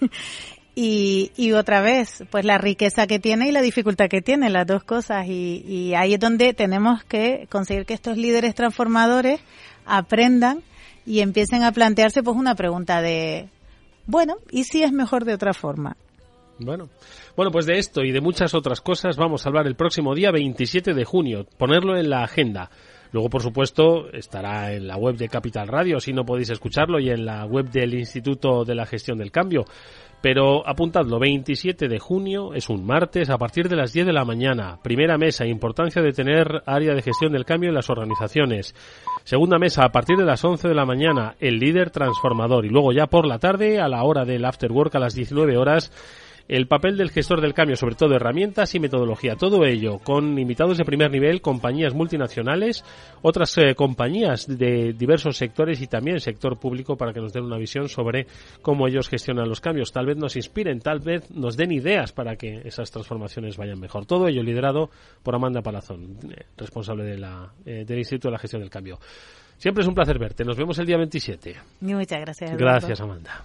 Y, y otra vez, pues la riqueza que tiene y la dificultad que tiene, las dos cosas. Y, y ahí es donde tenemos que conseguir que estos líderes transformadores aprendan y empiecen a plantearse pues una pregunta de, bueno, ¿y si es mejor de otra forma?
Bueno, bueno, pues de esto y de muchas otras cosas vamos a hablar el próximo día 27 de junio, ponerlo en la agenda. Luego, por supuesto, estará en la web de Capital Radio, si no podéis escucharlo, y en la web del Instituto de la Gestión del Cambio. Pero apuntadlo, 27 de junio es un martes a partir de las 10 de la mañana. Primera mesa, importancia de tener área de gestión del cambio en las organizaciones. Segunda mesa, a partir de las 11 de la mañana, el líder transformador. Y luego ya por la tarde, a la hora del after work, a las 19 horas, el papel del gestor del cambio, sobre todo herramientas y metodología. Todo ello con invitados de primer nivel, compañías multinacionales, otras eh, compañías de diversos sectores y también sector público para que nos den una visión sobre cómo ellos gestionan los cambios. Tal vez nos inspiren, tal vez nos den ideas para que esas transformaciones vayan mejor. Todo ello liderado por Amanda Palazón, eh, responsable de la, eh, del Instituto de la Gestión del Cambio. Siempre es un placer verte. Nos vemos el día 27.
Muchas gracias.
Gracias, Amanda.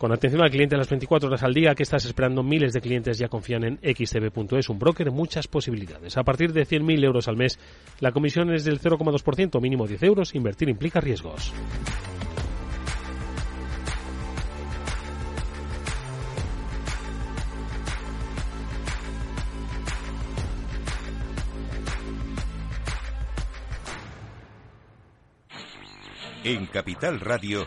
Con atención al cliente las 24 horas al día, que estás esperando? Miles de clientes ya confían en xtb.es, un broker, muchas posibilidades. A partir de 100.000 euros al mes, la comisión es del 0,2%, mínimo 10 euros. Invertir implica riesgos.
En Capital Radio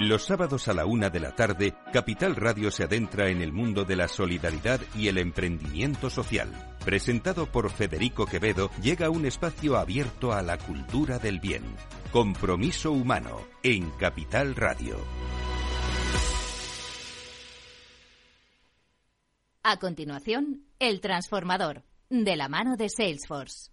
Los sábados a la una de la tarde, Capital Radio se adentra en el mundo de la solidaridad y el emprendimiento social. Presentado por Federico Quevedo, llega un espacio abierto a la cultura del bien. Compromiso humano en Capital Radio.
A continuación, El Transformador, de la mano de Salesforce.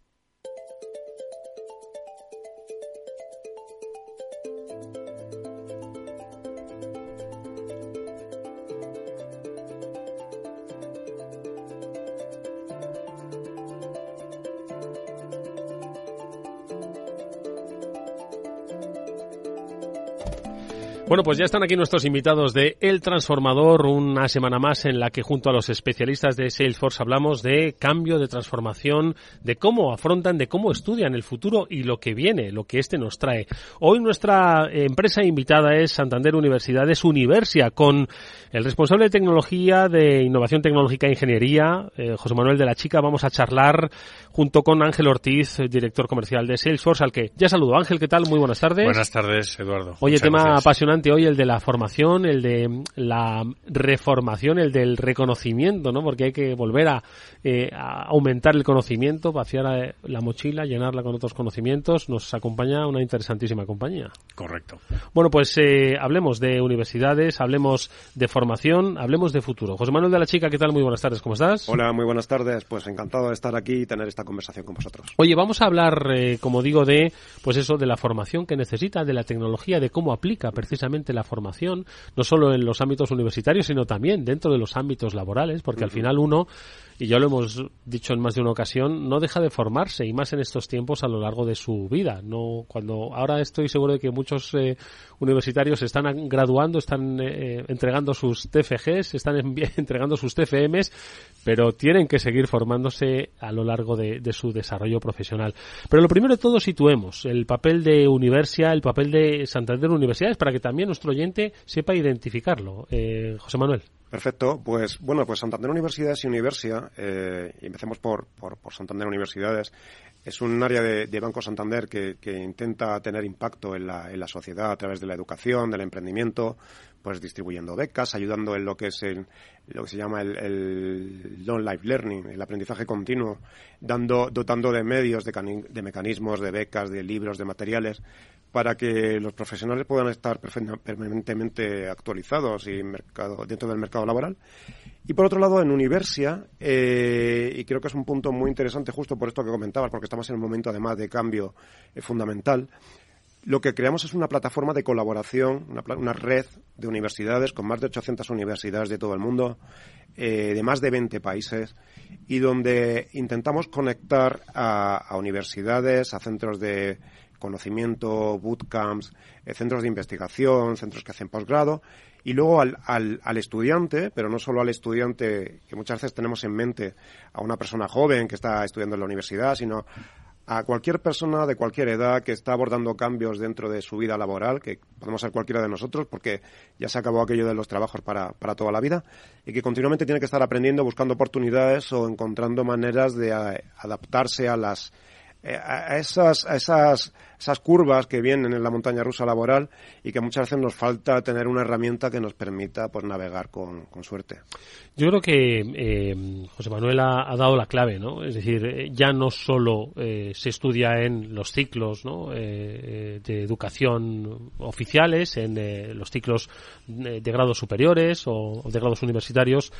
Bueno, pues ya están aquí nuestros invitados de El Transformador, una semana más en la que junto a los especialistas de Salesforce hablamos de cambio, de transformación, de cómo afrontan, de cómo estudian el futuro y lo que viene, lo que este nos trae. Hoy nuestra empresa invitada es Santander Universidades Universia, con el responsable de tecnología, de innovación tecnológica e ingeniería, eh, José Manuel de la Chica. Vamos a charlar junto con Ángel Ortiz, eh, director comercial de Salesforce, al que ya saludo. Ángel, ¿qué tal? Muy buenas tardes.
Buenas tardes, Eduardo.
Oye,
Muchas
tema
gracias.
apasionante hoy el de la formación, el de la reformación, el del reconocimiento, ¿no? Porque hay que volver a, eh, a aumentar el conocimiento, vaciar eh, la mochila, llenarla con otros conocimientos. Nos acompaña una interesantísima compañía.
Correcto.
Bueno, pues eh, hablemos de universidades, hablemos de formación, hablemos de futuro. José Manuel de la Chica, ¿qué tal? Muy buenas tardes, ¿cómo estás?
Hola, muy buenas tardes. Pues encantado de estar aquí y tener esta conversación con vosotros.
Oye, vamos a hablar, eh, como digo, de pues eso, de la formación que necesita, de la tecnología, de cómo aplica precisamente la formación, no solo en los ámbitos universitarios, sino también dentro de los ámbitos laborales, porque al final uno, y ya lo hemos dicho en más de una ocasión, no deja de formarse y más en estos tiempos a lo largo de su vida. No, cuando ahora estoy seguro de que muchos eh, universitarios están graduando, están eh, entregando sus TFGs, están envi- <laughs> entregando sus TFMs, pero tienen que seguir formándose a lo largo de, de su desarrollo profesional. Pero lo primero de todo situemos el papel de Universia, el papel de Santander Universidades, para que también nuestro oyente sepa identificarlo. Eh, José Manuel.
Perfecto, pues bueno, pues Santander Universidades y Universia, eh, y empecemos por, por, por Santander Universidades, es un área de, de Banco Santander que, que, intenta tener impacto en la, en la, sociedad a través de la educación, del emprendimiento, pues distribuyendo becas, ayudando en lo que es el, lo que se llama el, el non-life learning, el aprendizaje continuo, dando, dotando de medios, de, de mecanismos, de becas, de libros, de materiales, para que los profesionales puedan estar permanentemente actualizados y mercado, dentro del mercado laboral. Y por otro lado, en Universia, eh, y creo que es un punto muy interesante justo por esto que comentabas, porque estamos en un momento además de cambio eh, fundamental, lo que creamos es una plataforma de colaboración, una, una, red de universidades con más de 800 universidades de todo el mundo, eh, de más de 20 países, y donde intentamos conectar a, a universidades, a centros de conocimiento, bootcamps, eh, centros de investigación, centros que hacen posgrado, y luego al, al, al, estudiante, pero no solo al estudiante, que muchas veces tenemos en mente a una persona joven que está estudiando en la universidad, sino a cualquier persona de cualquier edad que está abordando cambios dentro de su vida laboral, que podemos ser cualquiera de nosotros, porque ya se acabó aquello de los trabajos para, para toda la vida, y que continuamente tiene que estar aprendiendo, buscando oportunidades o encontrando maneras de a, adaptarse a las eh, a esas, esas, esas curvas que vienen en la montaña rusa laboral y que muchas veces nos falta tener una herramienta que nos permita pues navegar con, con suerte.
Yo creo que eh, José Manuel ha, dado la clave, ¿no? Es decir, eh, ya no solo eh, se estudia en los ciclos. Eh, de educación oficiales, en los ciclos de grados superiores o de grados universitarios,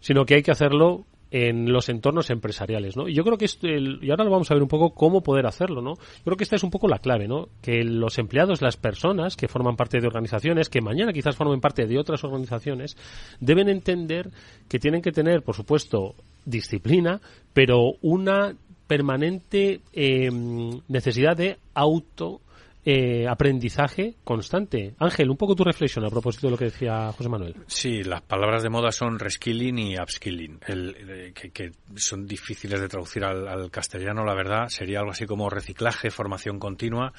sino que hay que hacerlo en los entornos empresariales, ¿no? Y yo creo que esto, el, y ahora lo vamos a ver un poco cómo poder hacerlo, ¿no? Yo creo que esta es un poco la clave, ¿no? Que los empleados, las personas que forman parte de organizaciones, que mañana quizás formen parte de otras organizaciones, deben entender que tienen que tener, por supuesto, disciplina, pero una permanente eh, necesidad de auto eh, aprendizaje constante. Ángel, un poco tu reflexión a propósito de lo que decía José Manuel.
Sí, las palabras de moda son reskilling y upskilling, eh, que, son difíciles de traducir al, al, castellano, la verdad. Sería algo así como reciclaje, formación continua.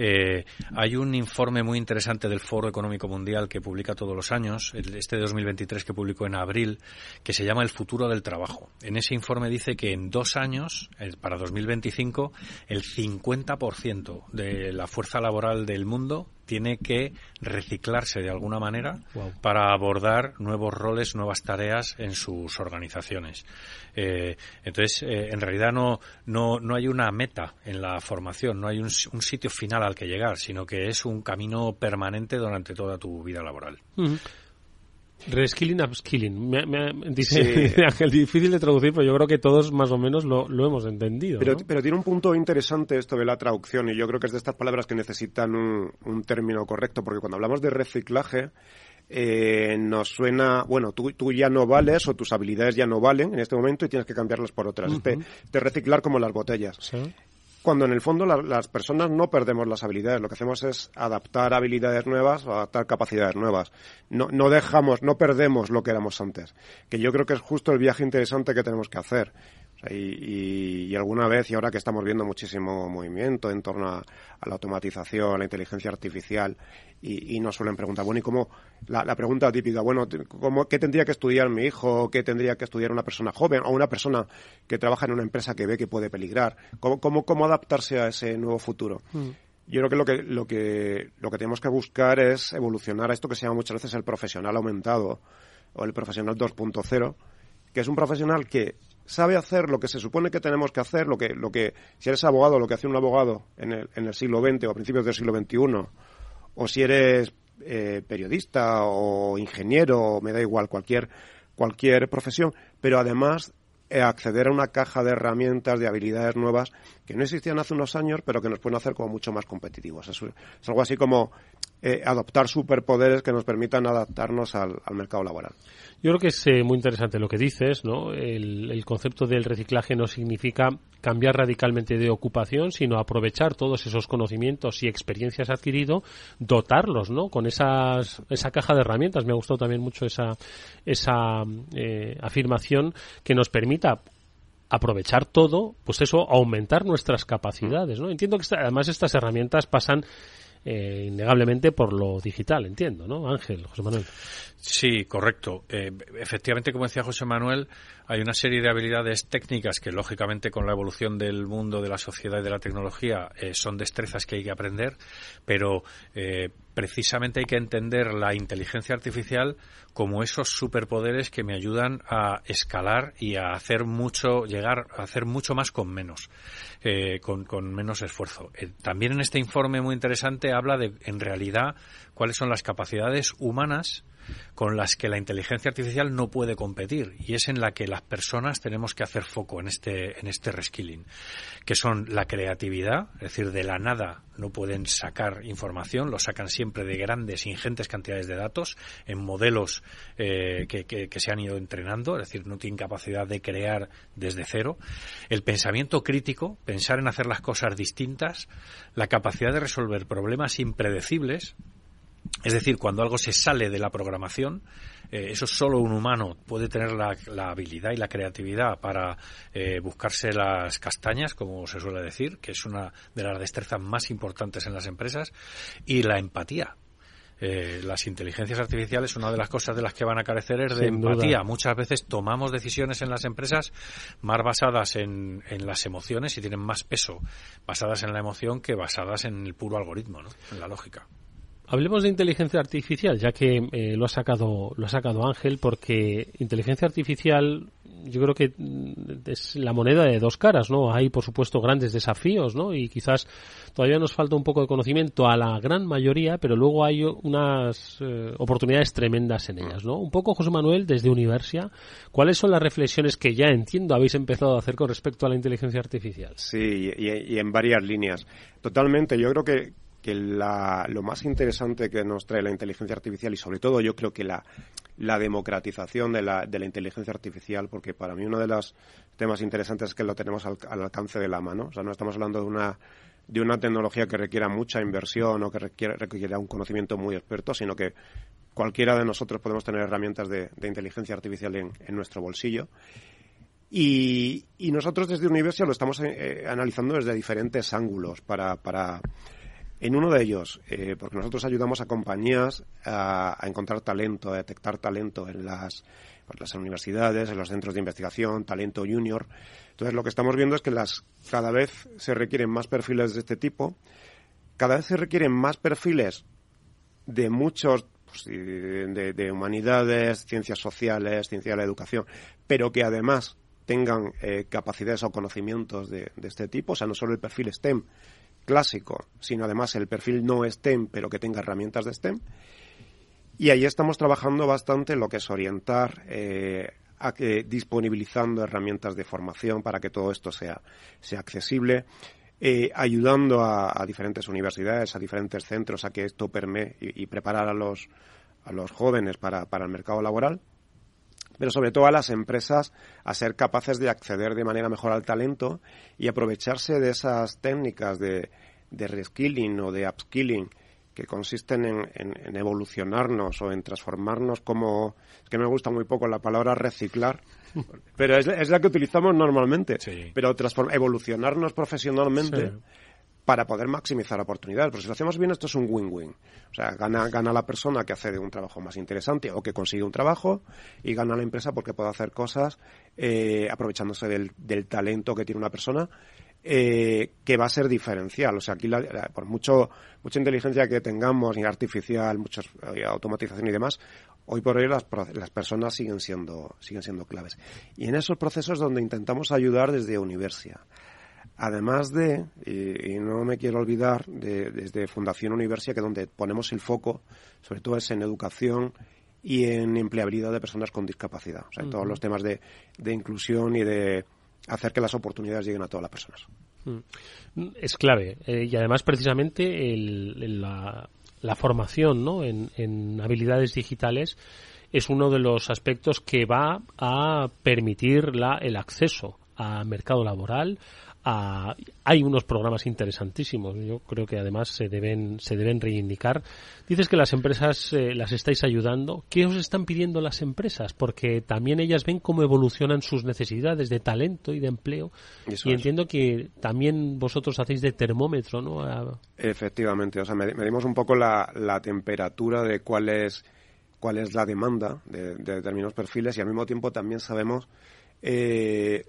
Eh, hay un informe muy interesante del Foro Económico Mundial que publica todos los años, este de 2023 que publicó en abril, que se llama El futuro del trabajo. En ese informe dice que en dos años, para 2025, el 50% de la fuerza laboral del mundo tiene que reciclarse de alguna manera wow. para abordar nuevos roles, nuevas tareas en sus organizaciones. Eh, entonces, eh, en realidad no, no, no hay una meta en la formación, no hay un, un, sitio final al que llegar, sino que es un camino permanente durante toda tu vida laboral.
Uh -huh. Reskilling, upskilling. Me, me, dice sí. <laughs> Ángel, difícil de traducir, pero yo creo que todos más o menos lo, lo hemos entendido.
Pero,
¿no?
pero, tiene un punto interesante esto de la traducción, y yo creo que es de estas palabras que necesitan un, un término correcto, porque cuando hablamos de reciclaje, eh, nos suena, bueno, tú, tú, ya no vales o tus habilidades ya no valen en este momento y tienes que cambiarlas por otras. Uh -huh. de, reciclar como las botellas.
¿Sí?
Cuando en el fondo la, las personas no perdemos las habilidades, lo que hacemos es adaptar habilidades nuevas o adaptar capacidades nuevas. No, no dejamos, no perdemos lo que éramos antes, que yo creo que es justo el viaje interesante que tenemos que hacer. Y, y, y, alguna vez, y ahora que estamos viendo muchísimo movimiento en torno a, a la automatización, a la inteligencia artificial, y, y, nos suelen preguntar, bueno, ¿y cómo? La, la pregunta típica, bueno, ¿cómo, ¿qué tendría que estudiar mi hijo? ¿Qué tendría que estudiar una persona joven o una persona que trabaja en una empresa que ve que puede peligrar? ¿Cómo, cómo, cómo adaptarse a ese nuevo futuro? Mm. Yo creo que lo que, lo que lo que tenemos que buscar es evolucionar a esto que se llama muchas veces el profesional aumentado o el profesional 2.0, que es un profesional que sabe hacer lo que se supone que tenemos que hacer, lo que, lo que si eres abogado, lo que hace un abogado en el, en el siglo XX o a principios del siglo XXI, o si eres eh, periodista o ingeniero, me da igual, cualquier, cualquier profesión, pero además eh, acceder a una caja de herramientas, de habilidades nuevas que no existían hace unos años, pero que nos pueden hacer como mucho más competitivos. Es, es algo así como eh, adoptar superpoderes que nos permitan adaptarnos al, al mercado laboral.
Yo creo que es eh, muy interesante lo que dices, ¿no? El, el, concepto del reciclaje no significa cambiar radicalmente de ocupación, sino aprovechar todos esos conocimientos y experiencias adquiridos, dotarlos, ¿no? Con esas, esa caja de herramientas. Me ha gustado también mucho esa, esa eh, afirmación que nos permita aprovechar todo, pues eso, aumentar nuestras capacidades, ¿no? Entiendo que además estas herramientas pasan eh, innegablemente por lo digital, entiendo, ¿no? Ángel, José Manuel.
Sí, correcto. Eh, efectivamente, como decía José Manuel, hay una serie de habilidades técnicas que, lógicamente, con la evolución del mundo, de la sociedad y de la tecnología, eh, son destrezas que hay que aprender, pero eh, precisamente hay que entender la inteligencia artificial como esos superpoderes que me ayudan a escalar y a hacer mucho, llegar a hacer mucho más con menos, con, con, menos esfuerzo. también en este informe muy interesante habla de, en realidad, cuáles son las capacidades humanas con las que la inteligencia artificial no puede competir y es en la que las personas tenemos que hacer foco en este en este reskilling que son la creatividad es decir de la nada no pueden sacar información lo sacan siempre de grandes ingentes cantidades de datos en modelos eh, que, que se han ido entrenando es decir no tienen capacidad de crear desde cero. El pensamiento crítico pensar en hacer las cosas distintas la capacidad de resolver problemas impredecibles es decir, cuando algo se sale de la programación, eh, eso solo un humano puede tener la, habilidad y la creatividad para eh, buscarse las castañas, como se suele decir, que es una de las destrezas más importantes en las empresas, y la empatía. Eh, las inteligencias artificiales, una de las cosas de las que van a carecer es de empatía. Muchas veces tomamos decisiones en las empresas más basadas en, en, las emociones y tienen más peso basadas en la emoción que basadas en el puro algoritmo, ¿no? en la lógica.
Hablemos de inteligencia artificial, ya que eh, lo ha sacado lo ha sacado Ángel, porque inteligencia artificial yo creo que mm, es la moneda de dos caras, ¿no? Hay por supuesto grandes desafíos, ¿no? Y quizás todavía nos falta un poco de conocimiento a la gran mayoría, pero luego hay unas eh, oportunidades tremendas en ellas, ¿no? Un poco José Manuel desde Universia, ¿cuáles son las reflexiones que ya entiendo habéis empezado a hacer con respecto a la inteligencia artificial?
Sí, y en varias líneas. Totalmente, yo creo que que lo más interesante que nos trae la inteligencia artificial y sobre todo yo creo que la, democratización de la, de la, inteligencia artificial, porque para mí uno de los temas interesantes es que lo tenemos al, alcance de la mano. O sea, no estamos hablando de una, de una tecnología que requiera mucha inversión o que requiera, un conocimiento muy experto, sino que cualquiera de nosotros podemos tener herramientas de, inteligencia artificial en, nuestro bolsillo. Y, nosotros desde Universia lo estamos eh, analizando desde diferentes ángulos para, para en uno de ellos, eh, porque nosotros ayudamos a compañías a, encontrar talento, a detectar talento en las, pues, las universidades, en los centros de investigación, talento junior. Entonces, lo que estamos viendo es que las, cada vez se requieren más perfiles de este tipo, cada vez se requieren más perfiles de muchos, pues, de, humanidades, ciencias sociales, ciencia de la educación, pero que además tengan eh, capacidades o conocimientos de, de este tipo, o sea, no solo el perfil STEM, clásico, sino además el perfil no STEM, pero que tenga herramientas de STEM. Y ahí estamos trabajando bastante lo que es orientar eh, a que disponibilizando herramientas de formación para que todo esto sea, sea accesible, eh, ayudando a, diferentes universidades, a diferentes centros a que esto permee y, preparar a los, a los jóvenes para, para el mercado laboral pero sobre todo a las empresas a ser capaces de acceder de manera mejor al talento y aprovecharse de esas técnicas de, de reskilling o de upskilling que consisten en, evolucionarnos o en transformarnos como... Es que me gusta muy poco la palabra reciclar, <laughs> pero es, la que utilizamos normalmente. Pero evolucionarnos profesionalmente para poder maximizar oportunidades. Porque si lo hacemos bien, esto es un win-win. O sea, gana, gana la persona que hace un trabajo más interesante o que consigue un trabajo y gana la empresa porque puede hacer cosas eh, aprovechándose del, del, talento que tiene una persona eh, que va a ser diferencial. O sea, aquí por mucho mucha inteligencia que tengamos, y artificial, mucha eh, automatización y demás, hoy por hoy las, las personas siguen siendo, siguen siendo claves. Y en esos procesos donde intentamos ayudar desde Universia. Además de, y, no me quiero olvidar, de, desde Fundación Universia, que donde ponemos el foco, sobre todo es en educación y en empleabilidad de personas con discapacidad. O sea, en todos los temas de, de inclusión y de hacer que las oportunidades lleguen a todas las personas.
Mm. Es clave. Eh, y además, precisamente, la, la, formación ¿no? en, en habilidades digitales es uno de los aspectos que va a permitir la, el acceso a mercado laboral, hay unos programas interesantísimos. Yo creo que además se deben, se deben reivindicar. Dices que las empresas eh, las estáis ayudando. ¿Qué os están pidiendo las empresas? Porque también ellas ven cómo evolucionan sus necesidades de talento y de empleo. y entiendo que también vosotros hacéis de termómetro, ¿no?
Efectivamente. O sea, medimos un poco la, la temperatura de cuál es, cuál es la demanda de, determinados perfiles y al mismo tiempo también sabemos eh,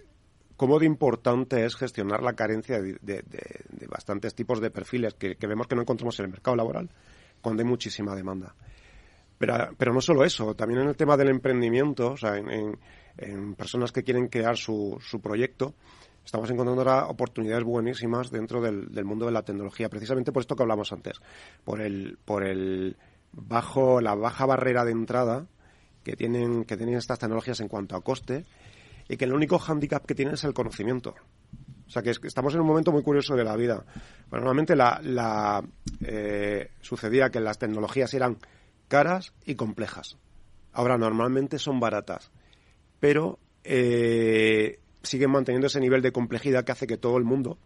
cómo de importante es gestionar la carencia de, bastantes tipos de perfiles que, vemos que no encontramos en el mercado laboral cuando hay muchísima demanda. Pero, no solo eso, también en el tema del emprendimiento, o sea, en, personas que quieren crear su, proyecto, estamos encontrando ahora oportunidades buenísimas dentro del, mundo de la tecnología, precisamente por esto que hablamos antes, por el, por el bajo, la baja barrera de entrada que tienen, que tienen estas tecnologías en cuanto a coste y que el único hándicap que tienen es el conocimiento. O sea que, estamos en un momento muy curioso de la vida. normalmente la, eh, sucedía que las tecnologías eran caras y complejas. Ahora normalmente son baratas, pero eh, siguen manteniendo ese nivel de complejidad que hace que todo el mundo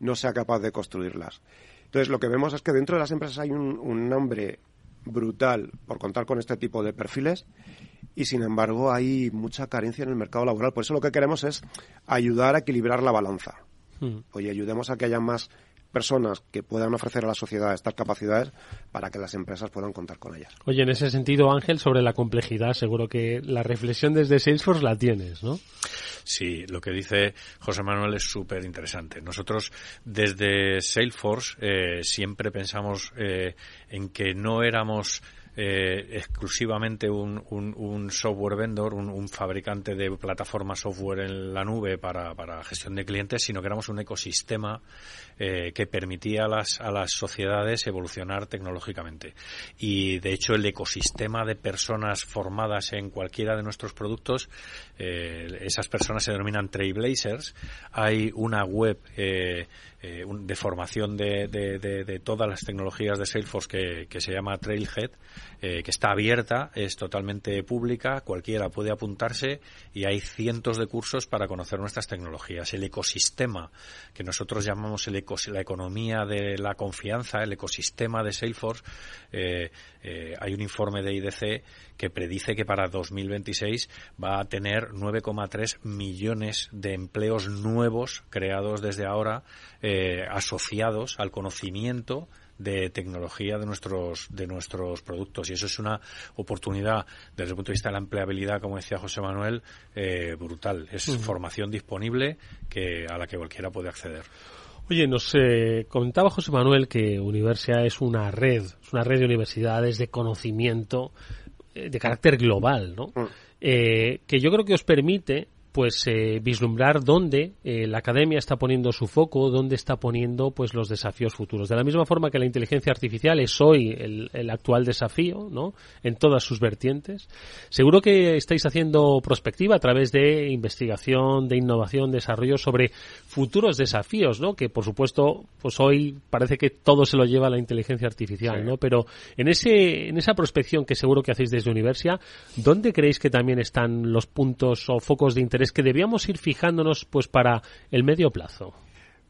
no sea capaz de construirlas. Entonces lo que vemos es que dentro de las empresas hay un, un hambre brutal por contar con este tipo de perfiles y sin embargo hay mucha carencia en el mercado laboral. Por eso lo que queremos es ayudar a equilibrar la balanza. Hmm. Oye, ayudemos a que haya más personas que puedan ofrecer a la sociedad estas capacidades para que las empresas puedan contar con ellas.
Oye, en ese sentido, Ángel, sobre la complejidad, seguro que la reflexión desde Salesforce la tienes, ¿no?
Sí, lo que dice José Manuel es súper interesante. Nosotros desde Salesforce eh, siempre pensamos eh, en que no éramos eh, exclusivamente un, un, software vendor, un, fabricante de plataforma software en la nube para, para gestión de clientes, sino que éramos un ecosistema eh, que permitía a las, a las sociedades evolucionar tecnológicamente. Y de hecho el ecosistema de personas formadas en cualquiera de nuestros productos, eh, esas personas se denominan trailblazers. Hay una web eh, de formación de, de, todas las tecnologías de Salesforce que, que se llama Trailhead, eh, que está abierta, es totalmente pública, cualquiera puede apuntarse y hay cientos de cursos para conocer nuestras tecnologías. El ecosistema, que nosotros llamamos el la economía de la confianza, el ecosistema de Salesforce, eh, hay un informe de IDC que predice que para 2026 va a tener 9,3 millones de empleos nuevos creados desde ahora eh, asociados al conocimiento de tecnología de nuestros de nuestros productos y eso es una oportunidad desde el punto de vista de la empleabilidad como decía José Manuel eh, brutal es formación disponible que a la que cualquiera puede acceder
Oye, nos eh, comentaba José Manuel que Universia es una red, es una red de universidades de conocimiento eh, de carácter global, ¿no? Mm. Eh, que yo creo que os permite pues eh, vislumbrar dónde eh, la academia está poniendo su foco, dónde está poniendo pues los desafíos futuros. De la misma forma que la inteligencia artificial es hoy el, actual desafío, ¿no? En todas sus vertientes. Seguro que estáis haciendo prospectiva a través de investigación, de innovación, desarrollo sobre futuros desafíos, ¿no? Que por supuesto, pues hoy parece que todo se lo lleva la inteligencia artificial, ¿no? Pero en ese en esa prospección que seguro que hacéis desde Universia, ¿dónde creéis que también están los puntos o focos de interés que debíamos ir fijándonos pues para el medio plazo?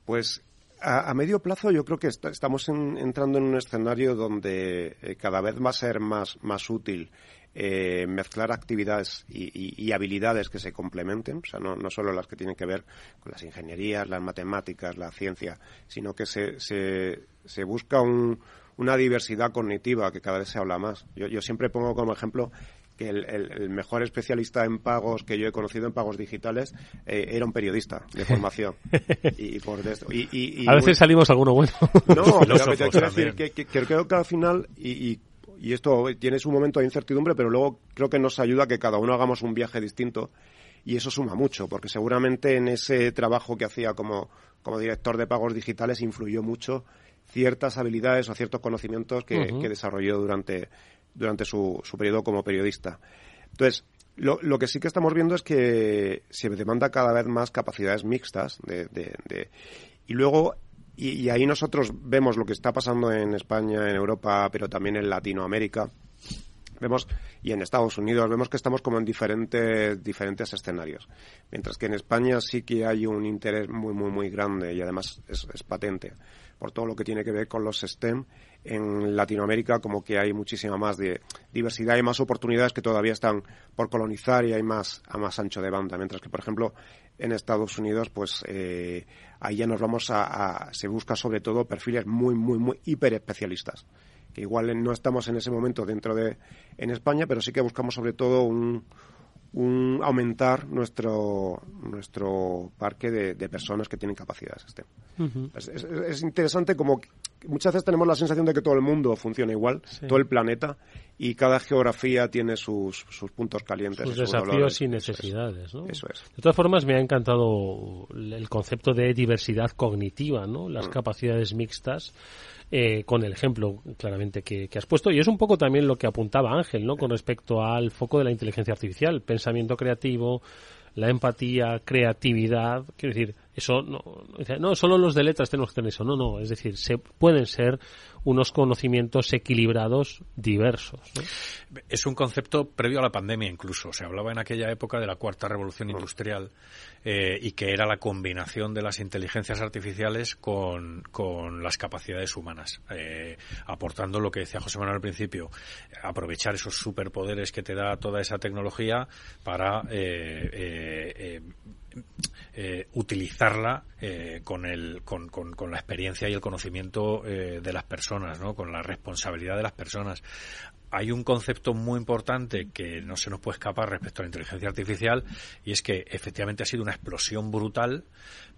Pues a, medio plazo yo creo que estamos entrando en un escenario donde eh, cada vez va a ser más, más útil eh, mezclar actividades y, habilidades que se complementen, o sea, no, solo las que tienen que ver con las ingenierías, las matemáticas, la ciencia, sino que se, se, busca una diversidad cognitiva que cada vez se habla más. Yo siempre pongo como ejemplo que el, mejor especialista en pagos que yo he conocido en pagos digitales eh, era un periodista de <laughs> formación. y, por
a veces salimos alguno bueno. <laughs>
No, <laughs> pero quiero decir que, creo que al final, y, y esto tiene su momento de incertidumbre, pero luego creo que nos ayuda a que cada uno hagamos un viaje distinto y eso suma mucho, porque seguramente en ese trabajo que hacía como, como director de pagos digitales influyó mucho ciertas habilidades o ciertos conocimientos que, que desarrolló durante, durante su, su periodo como periodista. Entonces, lo, lo, que sí que estamos viendo es que se demanda cada vez más capacidades mixtas de, de, y luego y, ahí nosotros vemos lo que está pasando en España, en Europa, pero también en Latinoamérica, vemos y en Estados Unidos vemos que estamos como en diferentes diferentes escenarios mientras que en España sí que hay un interés muy muy muy grande y además es patente por todo lo que tiene que ver con los STEM en Latinoamérica como que hay muchísima más de diversidad y más oportunidades que todavía están por colonizar y hay más a más ancho de banda mientras que por ejemplo en Estados Unidos pues eh, ahí ya nos vamos a, a se busca sobre todo perfiles muy muy muy hiper especialistas que igual no estamos en ese momento dentro de en España, pero sí que buscamos sobre todo un, un aumentar nuestro nuestro parque de, de personas que tienen capacidades STEM. Es, es- es interesante como muchas veces tenemos la sensación de que todo el mundo funciona igual,
Sí.
todo el planeta, y cada geografía tiene sus, sus puntos calientes.
sus desafíos y necesidades, ¿no?
Eso es.
De todas formas, me ha encantado el concepto de diversidad cognitiva, ¿no? Las
Mm.
capacidades mixtas, eh, con el ejemplo claramente que, que has puesto. Y es un poco también lo que apuntaba Ángel, ¿no? Con respecto al foco de la inteligencia artificial, pensamiento creativo, la empatía, creatividad. Quiero decir, eso no, no, solo los de letras tenemos que tener eso. No, no. Es decir, se pueden ser unos conocimientos equilibrados diversos.
Es un concepto previo a la pandemia incluso. Se hablaba en aquella época de la cuarta revolución industrial eh, y que era la combinación de las inteligencias artificiales con, con las capacidades humanas, eh, aportando lo que decía José Manuel al principio, aprovechar esos superpoderes que te da toda esa tecnología para eh, eh, utilizarla eh, con, el, con, con- con la experiencia y el conocimiento eh, de las personas, ¿no? con la responsabilidad de las personas. Hay un concepto muy importante que no se nos puede escapar respecto a la inteligencia artificial y es que efectivamente ha sido una explosión brutal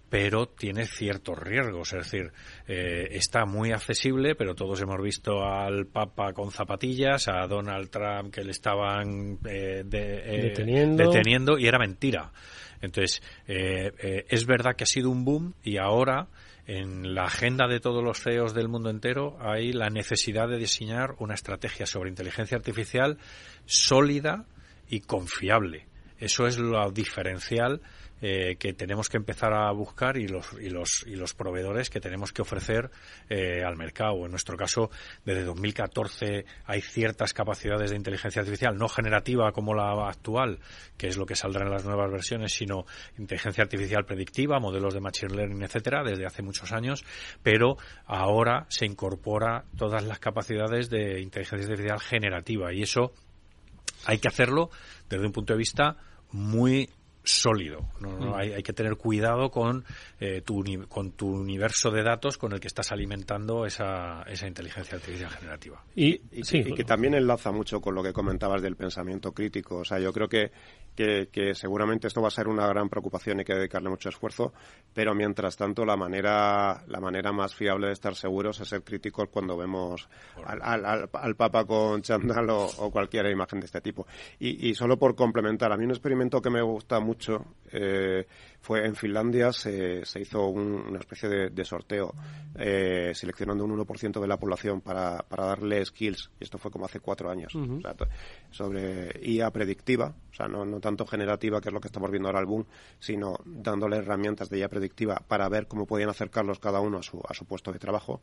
pero tiene ciertos riesgos, es decir, eh, está muy accesible, pero todos hemos visto al Papa con zapatillas, a Donald Trump que le estaban eh, de- eh,
Deteniendo.
deteniendo y era mentira. Entonces, eh, eh, es verdad que ha sido un boom y ahora en la agenda de todos los CEOs del mundo entero hay la necesidad de diseñar una estrategia sobre inteligencia artificial sólida y confiable. Eso es lo diferencial eh, que tenemos que empezar a buscar y los, y los, y los proveedores que tenemos que ofrecer eh, al mercado. En nuestro caso, desde 2014 hay ciertas capacidades de inteligencia artificial, no generativa como la actual, que es lo que saldrá en las nuevas versiones, sino inteligencia artificial predictiva, modelos de machine learning, etcétera, desde hace muchos años, pero ahora se incorpora todas las capacidades de inteligencia artificial generativa y eso hay que hacerlo desde un punto de vista muy sólido. No, no,
Mm.
hay, hay que tener cuidado con, eh, tu, con tu universo de datos con el que estás alimentando esa, esa inteligencia artificial generativa.
Y,
y,
sí,
y que también enlaza mucho con lo que comentabas del pensamiento crítico. O sea, yo creo que, que, que seguramente esto va a ser una gran preocupación y hay que dedicarle mucho esfuerzo, pero mientras tanto la manera, la manera más fiable de estar seguros es ser críticos cuando vemos al, al, al- Papa con chándal o, o cualquier imagen de este tipo. Y, y solo por complementar, a mí un experimento que me gusta mucho eh, fue en Finlandia se, se hizo un- una especie de, de sorteo eh, seleccionando un 1% de la población para, para darle skills y esto fue como hace cuatro años. O sea, sobre IA predictiva o sea no, no tanto generativa que es lo que estamos viendo ahora al boom sino dándole herramientas de IA predictiva para ver cómo podían acercarlos cada uno a su, a su puesto de trabajo.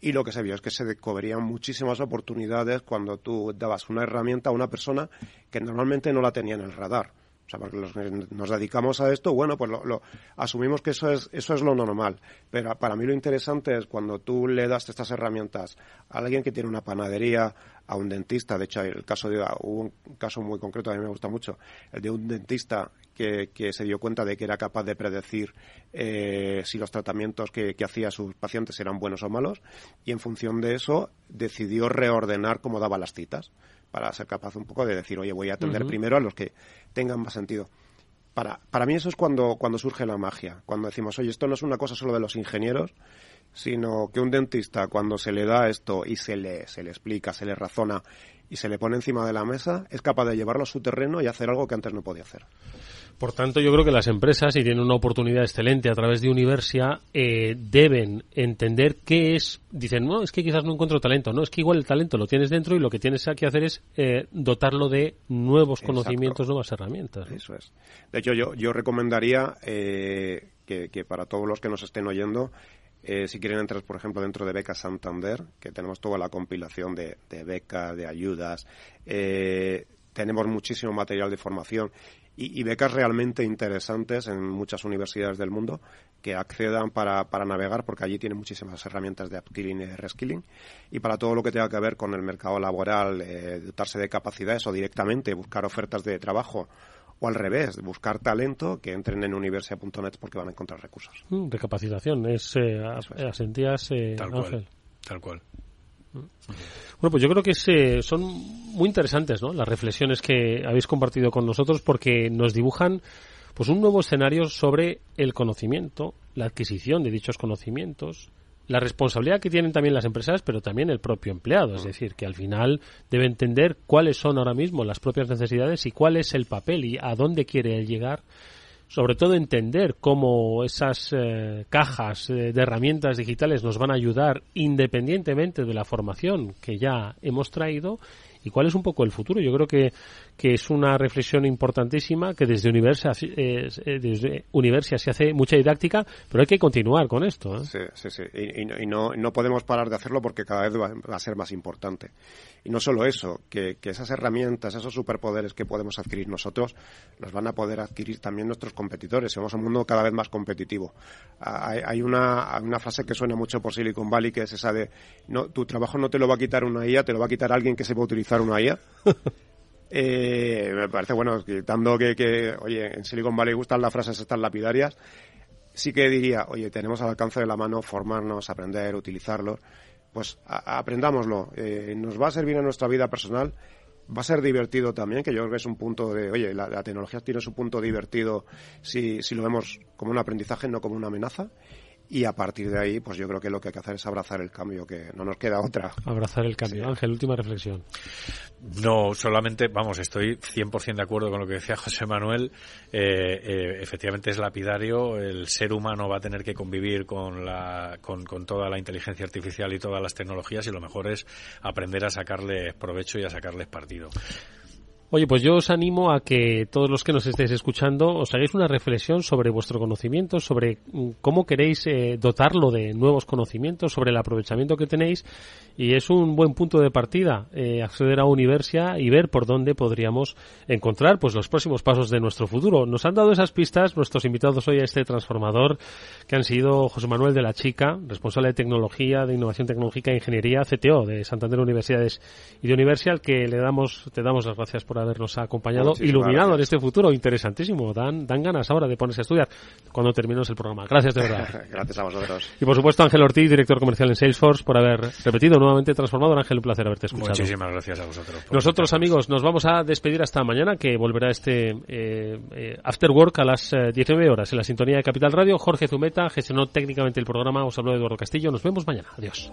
Y lo que se vio es que se descubrían muchísimas oportunidades cuando tú dabas una herramienta a una persona que normalmente no la tenía en el radar. O sea, porque los que nos dedicamos a esto, bueno, pues lo, lo- asumimos que eso es, eso es lo normal. Pero para mí lo interesante es cuando tú le das estas herramientas a alguien que tiene una panadería, a un dentista. De hecho, el caso de, hubo un caso muy concreto, a mí me gusta mucho, el de un dentista que, que se dio cuenta de que era capaz de predecir eh, si los tratamientos que, que hacía a sus pacientes eran buenos o malos y en función de eso decidió reordenar cómo daba las citas para ser capaz un poco de decir, oye, voy a atender primero a los que tengan más sentido. Para, para mí eso es cuando, cuando surge la magia, cuando decimos, oye, esto no es una cosa solo de los ingenieros, sino que un dentista cuando se le da esto y se le, se le explica, se le razona y se le pone encima de la mesa, es capaz de llevarlo a su terreno y hacer algo que antes no podía hacer.
Por tanto, yo creo que las empresas, si tienen una oportunidad excelente a través de Universia, eh, deben entender qué es. Dicen, no, es que quizás no encuentro talento. No, es que igual el talento lo tienes dentro y lo que tienes que hacer es eh, dotarlo de nuevos
Exacto.
conocimientos, nuevas herramientas. ¿no?
Eso es. De hecho, yo, yo recomendaría eh, que, que para todos los que nos estén oyendo, Eh, si quieren entrar, por ejemplo, dentro de Beca Santander, que tenemos toda la compilación de, de becas, de ayudas, eh, tenemos muchísimo material de formación y, y, becas realmente interesantes en muchas universidades del mundo que accedan para, para, navegar, porque allí tienen muchísimas herramientas de upskilling y de reskilling, y para todo lo que tenga que ver con el mercado laboral, eh, dotarse de capacidades o directamente buscar ofertas de trabajo o al revés, buscar talento que entren en universidad.net porque van a encontrar recursos.
Mm, de capacitación, es, eh, asentías, eh,
tal
Ángel.
Cual, tal cual.
Bueno, pues yo creo que es, eh, son muy interesantes ¿no? las reflexiones que habéis compartido con nosotros porque nos dibujan pues un nuevo escenario sobre el conocimiento, la adquisición de dichos conocimientos, la responsabilidad que tienen también las empresas, pero también el propio empleado. Es decir, que al final debe entender cuáles son ahora mismo las propias necesidades y cuál es el papel y a dónde quiere llegar. Sobre todo entender cómo esas eh, cajas eh, de herramientas digitales nos van a ayudar independientemente de la formación que ya hemos traído y cuál es un poco el futuro. Yo creo que, que es una reflexión importantísima que desde Universia, eh, desde Universia se hace mucha didáctica, pero hay que continuar con esto. ¿eh?
Sí, sí, sí. Y, y, no, no podemos parar de hacerlo porque cada vez va, va a ser más importante. Y no solo eso, que, que, esas herramientas, esos superpoderes que podemos adquirir nosotros, los van a poder adquirir también nuestros competidores. Somos un mundo cada vez más competitivo. Hay, hay una, una, frase que suena mucho por Silicon Valley, que es esa de, no, tu trabajo no te lo va a quitar una IA, te lo va a quitar alguien que sepa utilizar una IA. <laughs> eh, me parece, bueno, quitando que, que, oye, en Silicon Valley gustan las frases estas lapidarias, sí que diría, oye, tenemos al alcance de la mano formarnos, aprender, utilizarlo pues aprendámoslo. Eh, nos va a servir en nuestra vida personal. Va a ser divertido también, que yo creo que es un punto de, oye, la, la tecnología tiene su punto divertido si, si lo vemos como un aprendizaje, no como una amenaza y a partir de ahí, pues yo creo que lo que hay que hacer es abrazar el cambio, que no nos queda otra.
Abrazar el cambio. Sí. Ángel, última reflexión.
No, solamente, vamos, estoy 100% de acuerdo con lo que decía José Manuel. Eh, eh, efectivamente es lapidario. El ser humano va a tener que convivir con, la, con, con, toda la inteligencia artificial y todas las tecnologías y lo mejor es aprender a sacarles provecho y a sacarles partido.
Oye, pues yo os animo a que todos los que nos estéis escuchando os hagáis una reflexión sobre vuestro conocimiento, sobre cómo queréis eh, dotarlo de nuevos conocimientos, sobre el aprovechamiento que tenéis y es un buen punto de partida eh, acceder a Universia y ver por dónde podríamos encontrar pues los próximos pasos de nuestro futuro. Nos han dado esas pistas nuestros invitados hoy a este transformador que han sido José Manuel de la Chica, responsable de tecnología, de innovación tecnológica e ingeniería CTO de Santander Universidades y de Universal que le damos te damos las gracias por habernos acompañado, Muchísimas iluminado gracias. en este futuro interesantísimo. Dan, dan ganas ahora de ponerse a estudiar cuando terminemos el programa. Gracias de verdad. <laughs>
gracias a vosotros.
Y por supuesto Ángel Ortiz, director comercial en Salesforce, por haber repetido nuevamente transformado. Ángel, un placer haberte escuchado.
Muchísimas gracias a vosotros.
Nosotros, amigos, nos vamos a despedir hasta mañana, que volverá este eh, eh, After Work a las eh, 19 horas en la sintonía de Capital Radio. Jorge Zumeta gestionó técnicamente el programa. Os habló Eduardo Castillo. Nos vemos mañana. Adiós.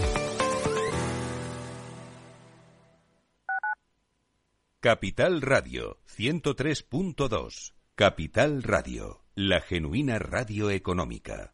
Capital Radio 103.2. Capital Radio, la genuina radio económica.